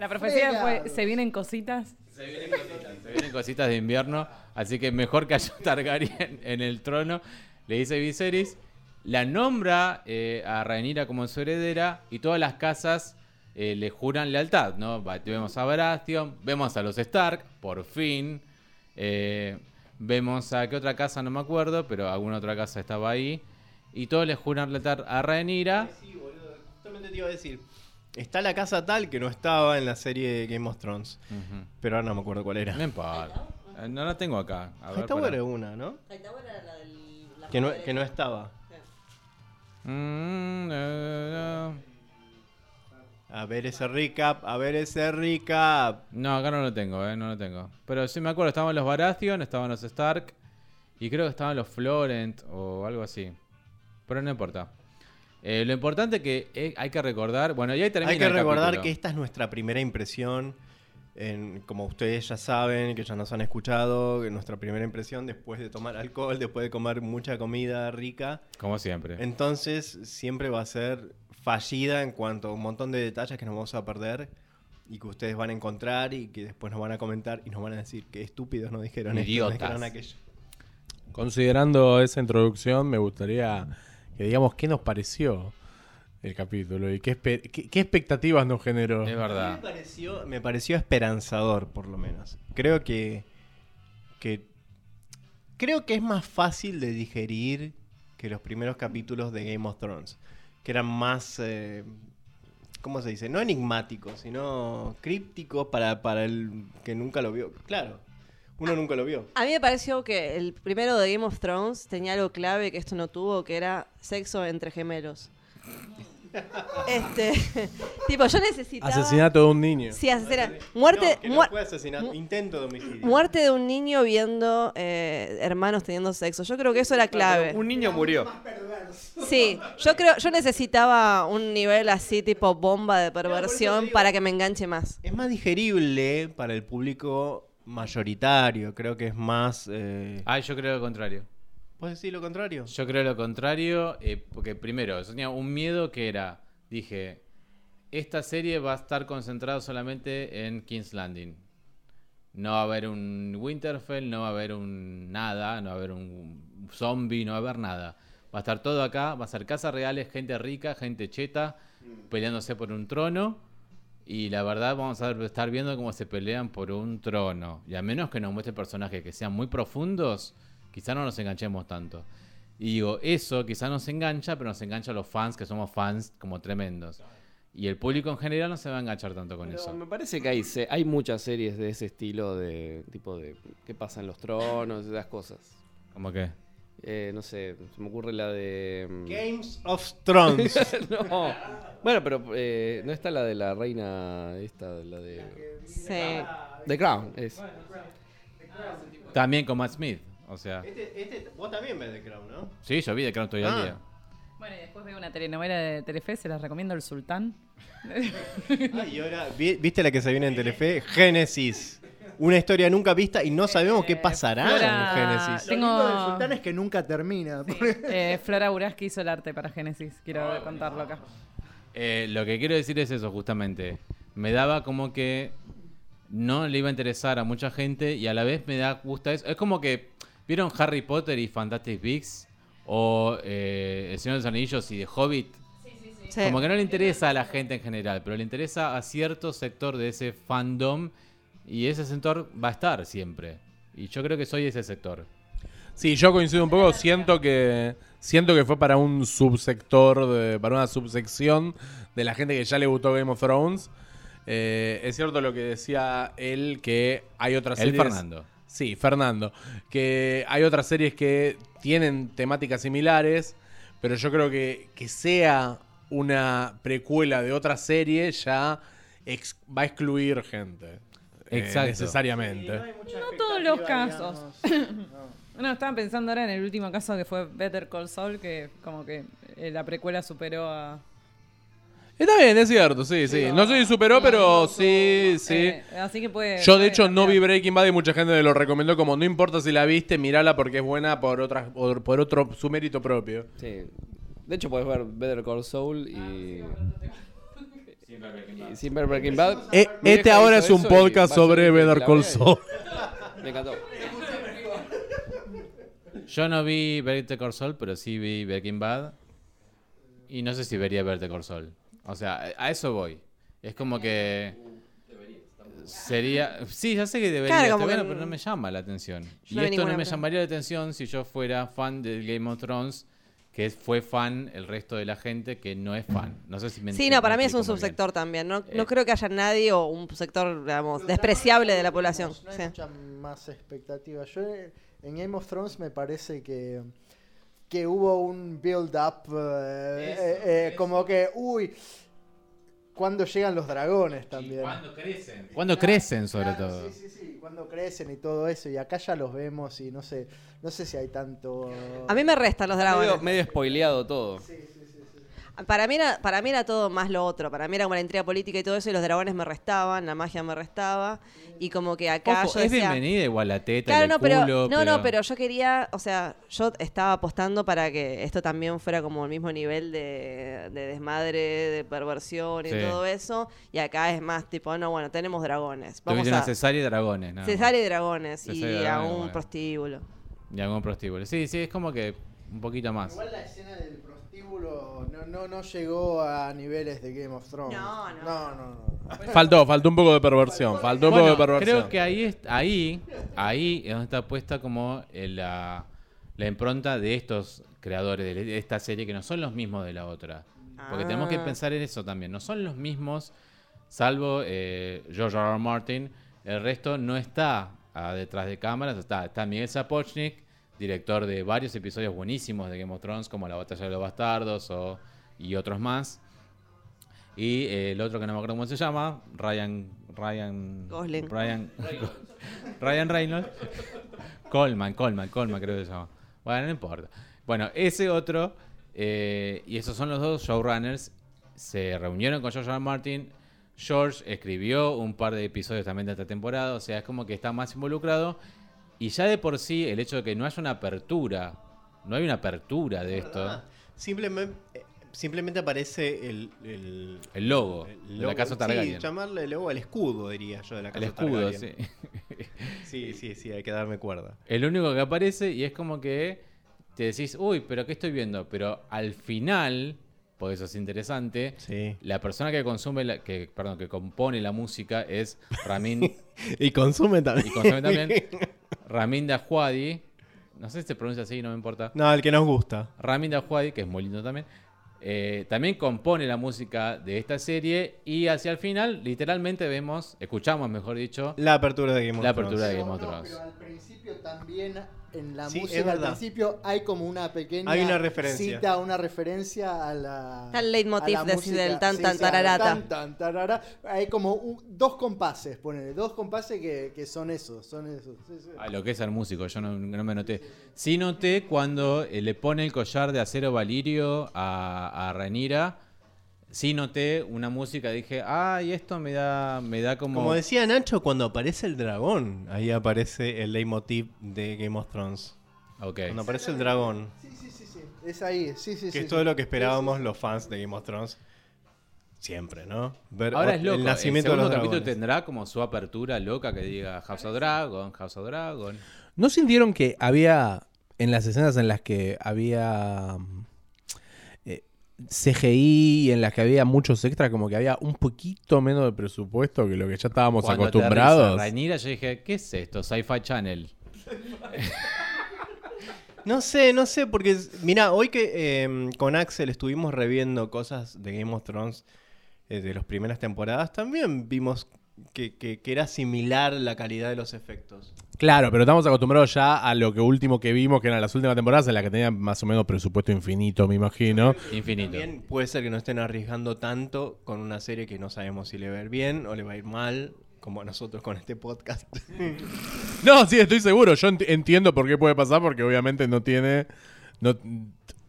G: La profecía fue, se vienen cositas.
A: Se vienen cositas, se vienen cositas de invierno, así que mejor que haya un Targaryen en el trono. Le dice Viserys, la nombra eh, a Rhaenyra como su heredera y todas las casas eh, le juran lealtad, ¿no? Vemos a Baratheon, vemos a los Stark, por fin. Eh, vemos a qué otra casa, no me acuerdo, pero alguna otra casa estaba ahí. Y todos le juran lealtad a Rhaenyra.
B: Sí, boludo. Justamente te iba a decir. Está la casa tal que no estaba en la serie de Game of Thrones. Pero ahora no me acuerdo cuál era.
A: No importa. Eh, No la tengo acá. A ver,
B: Hightower
A: pará.
B: era una, ¿no? Que no, que no estaba.
A: Mm, no, no.
B: A ver ese recap, a ver ese recap.
A: No, acá no lo tengo, eh, no lo tengo. Pero sí me acuerdo, estaban los Baratheon, estaban los Stark y creo que estaban los Florent o algo así. Pero no importa. Eh, lo importante que eh, hay que recordar, bueno, y ahí termina
B: Hay que
A: el
B: recordar
A: capítulo.
B: que esta es nuestra primera impresión. En, como ustedes ya saben, que ya nos han escuchado, nuestra primera impresión después de tomar alcohol, después de comer mucha comida rica.
A: Como siempre.
B: Entonces siempre va a ser fallida en cuanto a un montón de detalles que nos vamos a perder y que ustedes van a encontrar y que después nos van a comentar y nos van a decir que estúpidos no dijeron esto, no
A: Idiotas.
B: dijeron aquello.
C: Considerando esa introducción, me gustaría que digamos qué nos pareció el capítulo y qué, espe- qué- qué expectativas nos generó.
A: Es
B: Me
A: verdad.
B: pareció, me pareció esperanzador, por lo menos. Creo que, que creo que es más fácil de digerir que los primeros capítulos de Game of Thrones, que eran más, eh, ¿cómo se dice? No enigmáticos, sino crípticos para, para el que nunca lo vio. Claro, Uno nunca lo vio.
F: A mí me pareció que el primero de Game of Thrones tenía algo clave que esto no tuvo, que era sexo entre gemelos. Este, tipo, yo necesitaba...
C: Asesinato de un niño.
F: Sí, asesina- Muerte,
B: No, que no
F: muer-
B: fue asesinato, intento de homicidio.
F: muerte de un niño viendo eh, hermanos teniendo sexo. Yo creo que eso era clave.
D: Un niño murió.
F: Sí, yo creo, yo necesitaba un nivel así tipo bomba de perversión para que me enganche más.
B: Es más digerible para el público mayoritario. Creo que es más. Eh...
A: Ah, yo creo lo contrario.
B: ¿Puedes decir lo contrario?
A: Yo creo lo contrario, eh, porque primero, yo tenía un miedo que era, dije, esta serie va a estar concentrada solamente en King's Landing. No va a haber un Winterfell, no va a haber un nada, no va a haber un zombie, no va a haber nada. Va a estar todo acá, va a ser casas reales, gente rica, gente cheta, peleándose por un trono. Y la verdad vamos a estar viendo cómo se pelean por un trono. Y a menos que nos muestre personajes que sean muy profundos, quizá no nos enganchemos tanto. Y digo, eso quizá nos engancha, pero nos engancha a los fans que somos fans como tremendos. Y el público en general no se va a enganchar tanto con
D: Pero
A: eso.
D: me parece que hay, se- hay muchas series de ese estilo de tipo de qué pasa en los tronos, esas cosas.
A: Como que...
D: Eh, no sé, se me ocurre la de. mm,
B: Games of Thrones.
D: no. Bueno, pero eh, no está la de la reina esta, la de
F: Sí.
D: The Crown, es.
A: También con Matt Smith. O sea,
B: este, este, vos también ves The Crown, ¿no?
A: sí, yo vi de Crown todo el
B: Ah.
A: día.
G: Bueno, y después veo una telenovela de Telefe, se las recomiendo El Sultán.
B: Ah, y ahora, vi- ¿viste la que se viene en Telefe? Génesis. Una historia nunca vista y no sabemos qué
G: Eh,
B: pasará
G: Flora-
B: en Génesis.
E: Lo
G: Tengo-
E: lindo del sultán es que nunca termina.
G: Eh, Flora Uraski hizo el arte para Génesis, quiero contarlo acá.
A: Eh, lo que quiero decir es eso, justamente. Me daba como que no le iba a interesar a mucha gente y a la vez me da gusta eso. Es como que, ¿vieron Harry Potter y Fantastic Beasts? O eh, El Señor de los Anillos y The Hobbit.
F: Sí.
A: Como que no le interesa a la gente en general, pero le interesa a cierto sector de ese fandom y ese sector va a estar siempre. Y yo creo que soy ese sector.
C: Sí, yo coincido un poco. Siento que siento que fue para un subsector, de- para una subsección de la gente que ya le gustó Game of Thrones. Eh, es cierto lo que decía él, que hay otras
A: El
C: series...
A: Fernando.
C: Sí, Fernando. Que hay otras series que tienen temáticas similares, pero yo creo que que sea una precuela de otra serie ya ex- va a excluir gente. eh,
A: Exacto.
C: necesariamente.
G: No todos los casos. No, estaba pensando ahora en el último caso que fue Better Call Saul, que como que eh, la precuela superó a...
C: Está bien, es cierto, sí, sí. No sé si superó, pero sí, sí.
G: Eh, así que puede...
C: Yo de
G: puede
C: hecho no vi. Breaking Bad y mucha gente me lo recomendó como no importa si la viste, mirala porque es buena por otras por, por otro su mérito propio.
D: Sí. De hecho, puedes ver Better Call Saul y. y sin ver Breaking Bad.
C: Eh,
D: Mi
C: este ahora es un podcast sobre Better Call Saul.
D: Me encantó.
A: Yo no vi Better Call Saul, pero sí vi Breaking Bad. Y no sé si vería Better Call Saul. O sea, a eso voy. Es como que... Sería... Sí, ya sé que debería
F: Claro,
A: estar
F: que
A: bueno,
F: no-
A: pero no me llama la atención. Y
F: no
A: esto no me
F: pero-
A: llamaría la atención si yo fuera fan del Game of Thrones, que fue fan el resto de la gente que no es fan. No sé si me
F: Sí, no, para mí es un
A: bien.
F: subsector también. No, no
A: Eh.
F: creo que haya nadie o un sector, digamos, despreciable de la población.
E: No hay
F: Sí.
E: mucha más expectativa. Yo eh, en Game of Thrones me parece que, que hubo un build-up, eh, eh, eh, como que, uy, cuando llegan los dragones también.
A: crecen. Cuando crecen, sobre
E: Claro,
A: todo.
E: Sí, sí, sí, cuando crecen y todo eso. Y acá ya los vemos y no sé, no sé si hay tanto...
F: A mí me restan los
D: Medio,
F: dragones.
D: medio spoileado todo.
F: Para mí, era, para mí era todo más lo otro. Para mí era como la intriga política y todo eso, y los dragones me restaban, la magia me restaba. Y como que acá
A: Ojo,
F: yo
A: es
F: decía.
A: bienvenida igual la teta,
F: Claro,
A: el
F: no, pero,
A: culo,
F: no, no, pero yo quería, o sea, yo estaba apostando para que esto también fuera como el mismo nivel de, de desmadre, de perversión y
A: Sí.
F: todo eso. Y acá es más tipo, no, bueno, tenemos dragones. Vamos a
A: cesárea y dragones. más.
F: cesárea y dragones
A: Cesárea y
F: y a
A: dragones,
F: un
A: bueno.
F: prostíbulo.
A: Y algún prostíbulo. Sí, sí, es como que un poquito más.
E: Igual la escena del no, no, no llegó a niveles de Game of Thrones.
F: No, no.
E: No, no, no.
C: Faltó, faltó un poco de perversión, faltó un poco de perversión.
A: creo que ahí, es- ahí, ahí es donde está puesta como el- la, la impronta de estos creadores de esta serie que no son los mismos de la otra. Porque tenemos que
F: Ah.
A: pensar en eso también. No son los mismos, salvo eh, George R. R. Martin. El resto no está a detrás de cámaras está, está Miguel Sapochnik, director de varios episodios buenísimos de Game of Thrones, como La Batalla de los Bastardos o, y otros más. Y eh, el otro que no me acuerdo cómo se llama, Ryan. Ryan.
F: Gosling.
A: Ryan, Ryan Reynolds. Coleman, Coleman, Coleman creo que se llama. Bueno, no importa. Bueno, ese otro, eh, y esos son los dos showrunners, se reunieron con George R. R. Martin. George escribió un par de episodios también de esta temporada, o sea, es como que está más involucrado. Y ya de por sí, el hecho de que no haya una apertura, no hay una apertura de esto,
B: Ah, Simplemente, eh, simplemente aparece el, el,
A: el logo
B: el
A: de la casa Targaryen.
B: Sí, llamarle logo al escudo, diría yo, de la casa
A: el escudo,
B: Targaryen.
A: sí.
B: Sí, sí, sí, hay que darme cuerda.
A: El único que aparece y es como que te decís, uy, pero ¿qué estoy viendo? Pero al final, por eso es interesante,
B: Sí.
A: la persona que consume, la, que, perdón, que compone la música es Ramin,
B: Y consume también.
A: y consume también Ramin Dajwadi, no sé si se pronuncia así, no me importa.
B: No, el que nos gusta.
A: Ramin Dajwadi, que es muy lindo también, eh, también compone la música de esta serie y hacia el final, literalmente vemos, escuchamos, mejor dicho,
B: La apertura de Game of
A: La
B: Thrones.
A: apertura de Game of
E: no,
A: Thrones.
E: pero al principio también en la
B: Sí,
E: música al principio hay como una pequeña
B: Hay una referencia.
E: cita, una referencia a la
F: el leitmotiv de-
E: música.
F: del tan, tan, tararata.
E: tan, tan, tarara. Hay como un- dos compases, ponele, dos compases que, que son esos, son esos. sí, sí.
A: A lo que es el músico, yo no, no me noté. Sí noté cuando eh, le pone el collar de acero Valirio a, a Rhaenyra. Sí noté una música, dije, ay, esto me da, me da como...
B: Como decía Nacho, cuando aparece el dragón, ahí aparece el leitmotiv de Game of Thrones.
A: Ok.
B: Cuando aparece el dragón,
E: Sí, sí, sí, sí. Es ahí, sí, sí,
B: que
E: sí.
B: es
E: sí.
B: todo lo que esperábamos los fans de Game of Thrones. Siempre, ¿no? Ver
A: Ahora es loco,
B: el
A: el,
B: nacimiento de
A: segundo
B: los
A: capítulo
B: dragones.
A: tendrá como su apertura loca que diga House of Dragon, House of Dragon.
C: ¿No sintieron que había en las escenas en las que había CGI y en las que había muchos extras, como que había un poquito menos de presupuesto que lo que ya estábamos
A: Cuando
C: acostumbrados?
A: yo dije, ¿qué es esto? Sci-Fi Channel.
B: No sé, no sé, porque mira, hoy que eh, con Axel estuvimos reviendo cosas de Game of Thrones eh, de las primeras temporadas, también vimos que, que- que era similar la calidad de los efectos.
C: Claro, pero estamos acostumbrados ya a lo que último que vimos, que eran las últimas temporadas en las que tenían más o menos presupuesto infinito, me imagino.
A: Infinito.
B: También puede ser que no estén arriesgando tanto con una serie que no sabemos si le va a ir bien o le va a ir mal, como a nosotros con este podcast.
C: No, sí, estoy seguro. Yo ent- entiendo por qué puede pasar, porque obviamente no tiene. No,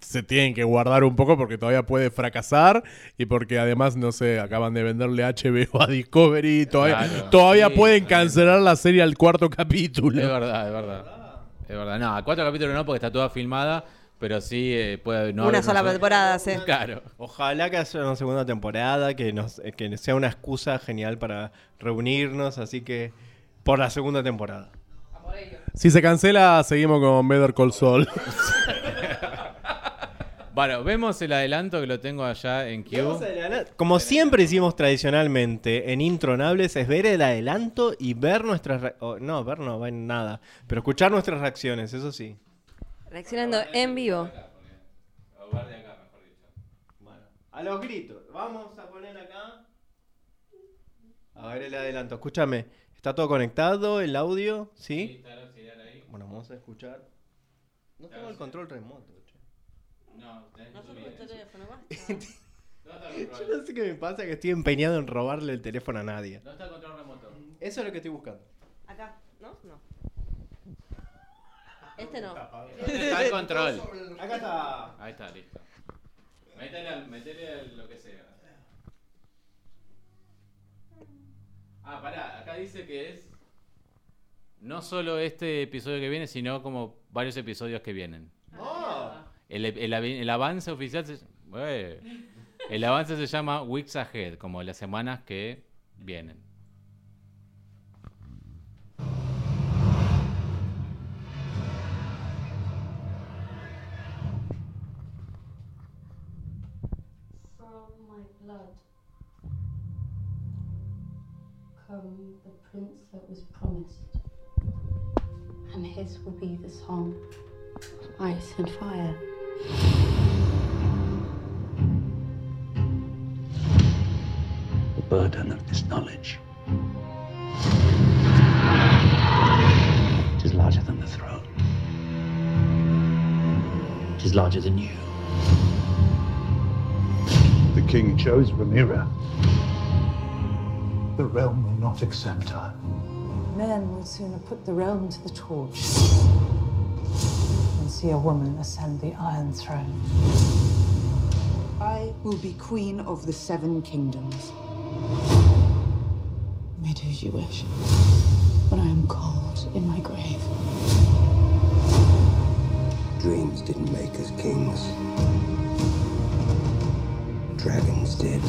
C: se tienen que guardar un poco porque todavía puede fracasar y porque además, no sé, acaban de venderle HBO a Discovery. Todavía,
A: Claro.
C: todavía
A: Sí,
C: pueden cancelar la serie al cuarto capítulo.
A: Es verdad, es verdad. Es verdad. No, a cuatro capítulos no porque está toda filmada, pero sí eh, puede no
F: Una sola temporada, sí.
A: Claro.
B: Ojalá que haya una segunda temporada, que, nos, que sea una excusa genial para reunirnos, así que por la segunda temporada.
C: Si se cancela, seguimos con Better Call Saul.
A: Bueno, vemos el adelanto que lo tengo allá en Q.
B: Como siempre hicimos tradicionalmente en Intronables, es ver el adelanto y ver nuestras... re- oh, no, ver no, ver nada. Pero escuchar nuestras reacciones, eso sí.
F: Reaccionando en vivo.
B: A los gritos. Vamos a poner acá. A ver el adelanto. Escúchame. ¿Está todo conectado? ¿El audio? ¿Sí? Bueno, vamos a escuchar. No tengo el control remoto. Che. Yo no sé qué me pasa, que estoy empeñado en robarle el teléfono a nadie.
A: No está el control remoto.
B: Eso es lo que estoy buscando.
F: Acá, ¿no? No. Este no.
A: Está el control.
B: Acá está.
A: Ahí está, listo. Métele, al- métele al- lo que sea. Ah, pará, acá dice que es no solo este episodio que viene, sino como varios episodios que vienen. El, el el avance oficial se, Ué. el avance se llama Weeks Ahead, como las semanas que vienen.
H: From my blood come the prince that was promised, and his will be the song of ice and fire.
I: The burden of this knowledge. It is larger than the throne. It is larger than you.
J: The king chose Rhaenyra. The realm will not accept her.
K: Men will sooner put the realm to the torch than see a woman ascend the Iron Throne.
L: I will be queen of the Seven Kingdoms.
K: You may do as you wish. When I am cold in my grave.
M: Dreams didn't make us kings. Dragons did.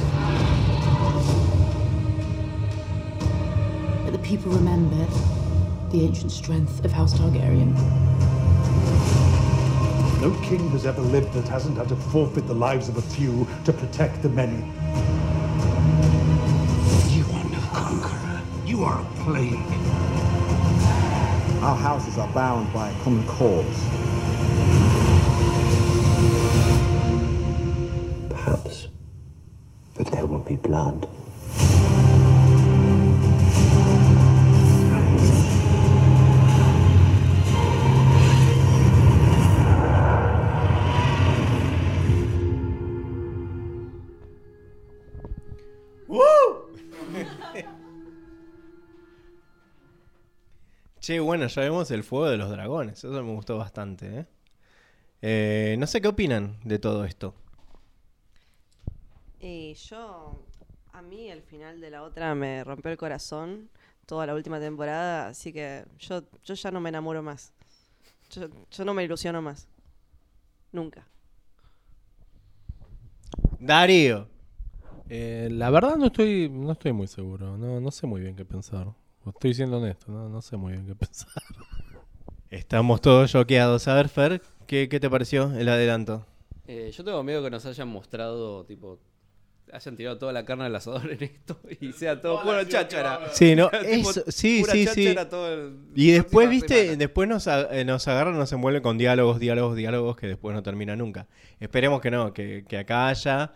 K: But the people remember the ancient strength of House Targaryen.
J: No king has ever lived that hasn't had to forfeit the lives of a few to protect the many.
M: You are no conqueror. You are a plague.
N: Our houses are bound by a common cause.
M: Perhaps. But there will be blood.
B: Che, bueno, ya vemos el fuego de los dragones. Eso me gustó bastante, ¿eh? Eh, no sé qué opinan de todo esto.
F: Y yo, a mí el final de la otra me rompió el corazón toda la última temporada, así que yo, yo ya no me enamoro más. Yo, yo no me ilusiono más. Nunca.
B: Darío.
C: Eh, la verdad no estoy, no estoy muy seguro. No, no sé muy bien qué pensar. Estoy siendo honesto, no, no sé muy bien qué pensar.
B: Estamos todos choqueados. A ver, Fer, ¿qué, qué te pareció el adelanto?
D: Eh, yo tengo miedo que nos hayan mostrado, tipo, hayan tirado toda la carne al asador en esto y sea todo puro cháchara.
B: Sí, no, eso, sí,
D: pura
B: sí, sí.
D: cháchara todo el-
B: Y después, viste,
D: semana.
B: después nos, eh, nos agarran, nos envuelven con diálogos, diálogos, diálogos que después no termina nunca. Esperemos que no, que, que acá haya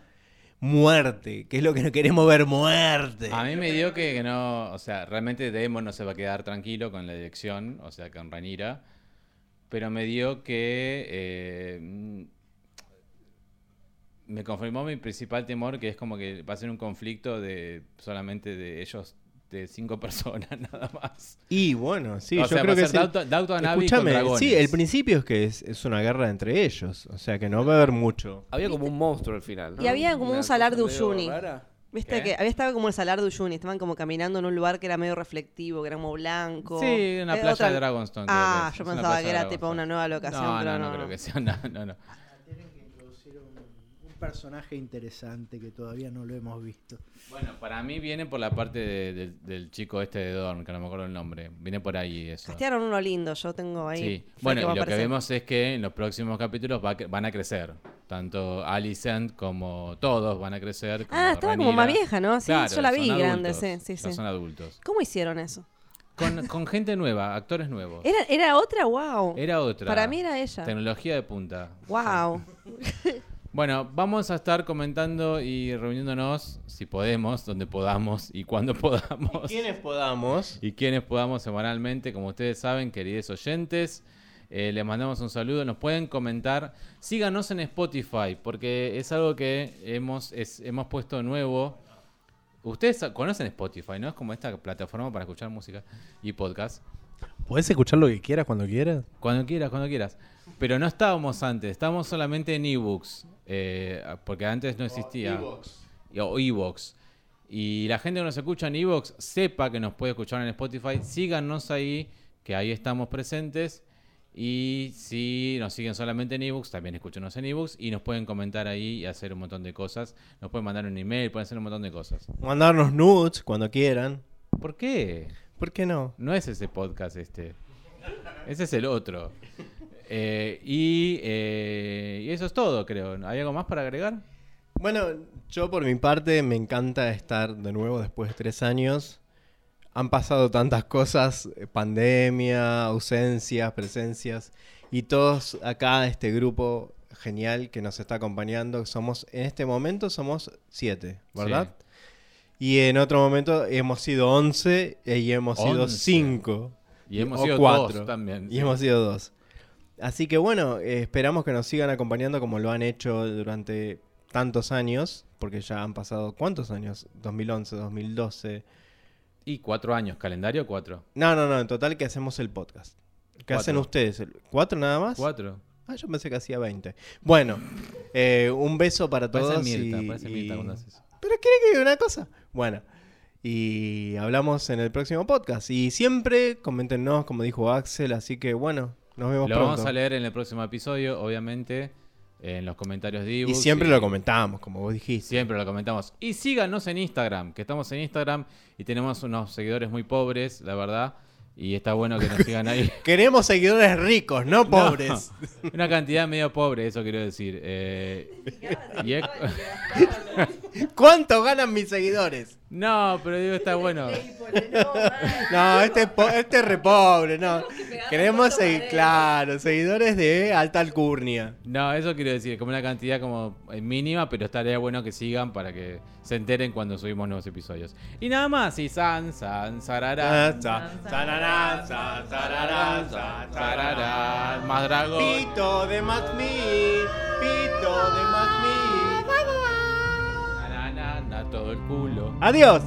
B: muerte, que es lo que no queremos ver, muerte.
A: A mí me dio que, que no, o sea, realmente Daemon no se va a quedar tranquilo con la dirección, o sea, con Ranira, pero me dio que eh, me confirmó mi principal temor, que es como que va a ser un conflicto de solamente de ellos, de cinco personas nada más.
B: Y bueno, sí,
A: O
B: yo
A: sea,
B: creo que
A: con
B: Escúchame, sí, el principio es que es, es una guerra entre ellos, o sea que no va a haber mucho.
D: Había como un monstruo al final. ¿no?
F: Y había como
D: Una
F: un salar de Uyuni. ¿Viste
A: ¿Qué?
F: que había estado como el salar de Uyuni? Estaban como caminando en un lugar que era medio reflectivo, que era como blanco.
A: Sí, una
F: Eh,
A: playa
F: otra-
A: de Dragonstone.
F: Ah, yo pensaba que era tipo una nueva locación,
A: No,
F: pero
A: no,
F: no.
A: no, creo que sea. No, no, no.
E: Tienen que introducir un, un personaje interesante que todavía no lo hemos visto.
A: Bueno, para mí viene por la parte de- del- del chico este de Dorn, que no me acuerdo el nombre. Viene por ahí eso.
F: Castearon uno lindo, yo tengo ahí.
A: Sí. Bueno,
F: que
A: lo que vemos es que en los próximos capítulos va van a crecer. Tanto Alicent como todos van a crecer. como
F: Ah, estaba como más vieja, ¿no? Sí,
A: Claro,
F: yo la vi grande, sí, sí.
A: son adultos.
F: ¿Cómo hicieron eso?
A: Con, con gente nueva, actores nuevos.
F: ¿Era, era otra? ¡Wow!
A: Era otra.
F: Para mí era ella.
A: Tecnología de punta.
F: ¡Wow!
A: Bueno, vamos a estar comentando y reuniéndonos, si podemos, donde podamos y cuando podamos.
B: Quienes podamos.
A: Y quienes podamos semanalmente, como ustedes saben, queridos oyentes. Eh, les mandamos un saludo, nos pueden comentar. Síganos en Spotify, porque es algo que hemos, es- hemos puesto nuevo. Ustedes conocen Spotify, ¿no? Es como esta plataforma para escuchar música y podcast.
C: ¿Podés escuchar lo que quieras cuando quieras?
A: Cuando quieras, cuando quieras. Pero no estábamos antes, estábamos solamente en ebooks. eh, porque antes no existía. O ebooks. Y la gente que nos escucha en ebooks sepa que nos puede escuchar en Spotify. Síganos ahí, que ahí estamos presentes. Y si nos siguen solamente en ebooks, también escúchenos en ebooks. Y nos pueden comentar ahí y hacer un montón de cosas. Nos pueden mandar un email, pueden hacer un montón de cosas.
B: Mandarnos nudes cuando quieran.
A: ¿Por qué?
B: ¿Por qué no?
A: No es ese podcast este. Ese es el otro. Eh, y, eh, y eso es todo, creo. ¿Hay algo más para agregar?
B: Bueno, yo por mi parte me encanta estar de nuevo después de tres años. Han pasado tantas cosas, eh, pandemia, ausencias, presencias, y todos acá, este grupo genial que nos está acompañando, somos, en este momento somos siete, ¿verdad? Y en otro momento hemos sido once y hemos sido
A: Once.
B: cinco.
A: Y hemos
B: o
A: sido
B: cuatro.
A: dos también.
B: Y
A: sí.
B: hemos sido dos. Así que bueno, eh, esperamos que nos sigan acompañando como lo han hecho durante tantos años, porque ya han pasado ¿cuántos años? 2011, 2012.
A: Y cuatro años, calendario cuatro.
B: No, no, no, en total que hacemos el podcast. ¿Qué
A: Cuatro.
B: hacen ustedes? ¿El- ¿Cuatro nada más?
A: Cuatro.
B: Ah, yo pensé que hacía 20. Bueno, eh, un beso para
A: Parece
B: todos.
A: Mirta,
B: y-
A: parece Mirta
B: y-
A: eso.
B: ¿Pero quiere que diga una cosa? Bueno, y hablamos en el próximo podcast. Y siempre coméntenos, como dijo Axel, así que bueno, nos vemos
A: Lo
B: pronto.
A: vamos a leer en el próximo episodio, obviamente, en los comentarios de
B: y
A: ebooks
B: siempre lo comentamos, como vos dijiste.
A: Siempre lo comentamos. Y síganos en Instagram, que estamos en Instagram y tenemos unos seguidores muy pobres, la verdad. Y está bueno que nos sigan ahí.
B: Queremos seguidores ricos, no pobres.
A: No, una cantidad medio pobre, eso quiero decir. Eh, y es-
B: ¿Cuánto ganan mis seguidores?
A: No, pero digo, está bueno.
B: No, este, es po- este es re pobre, no. Queremos seguir, claro, seguidores de alta alcurnia.
A: No, eso quiero decir, como una cantidad como eh, mínima, pero estaría bueno que sigan para que se enteren cuando subimos nuevos episodios. Y nada más, y san, san, sararán.
B: Ah, sa- sararán, sa- sararán, sa-
A: sararán, más dragón.
B: Pito de Macmillan, pito de Macmillan.
A: Na, na, todo el culo.
B: Adiós.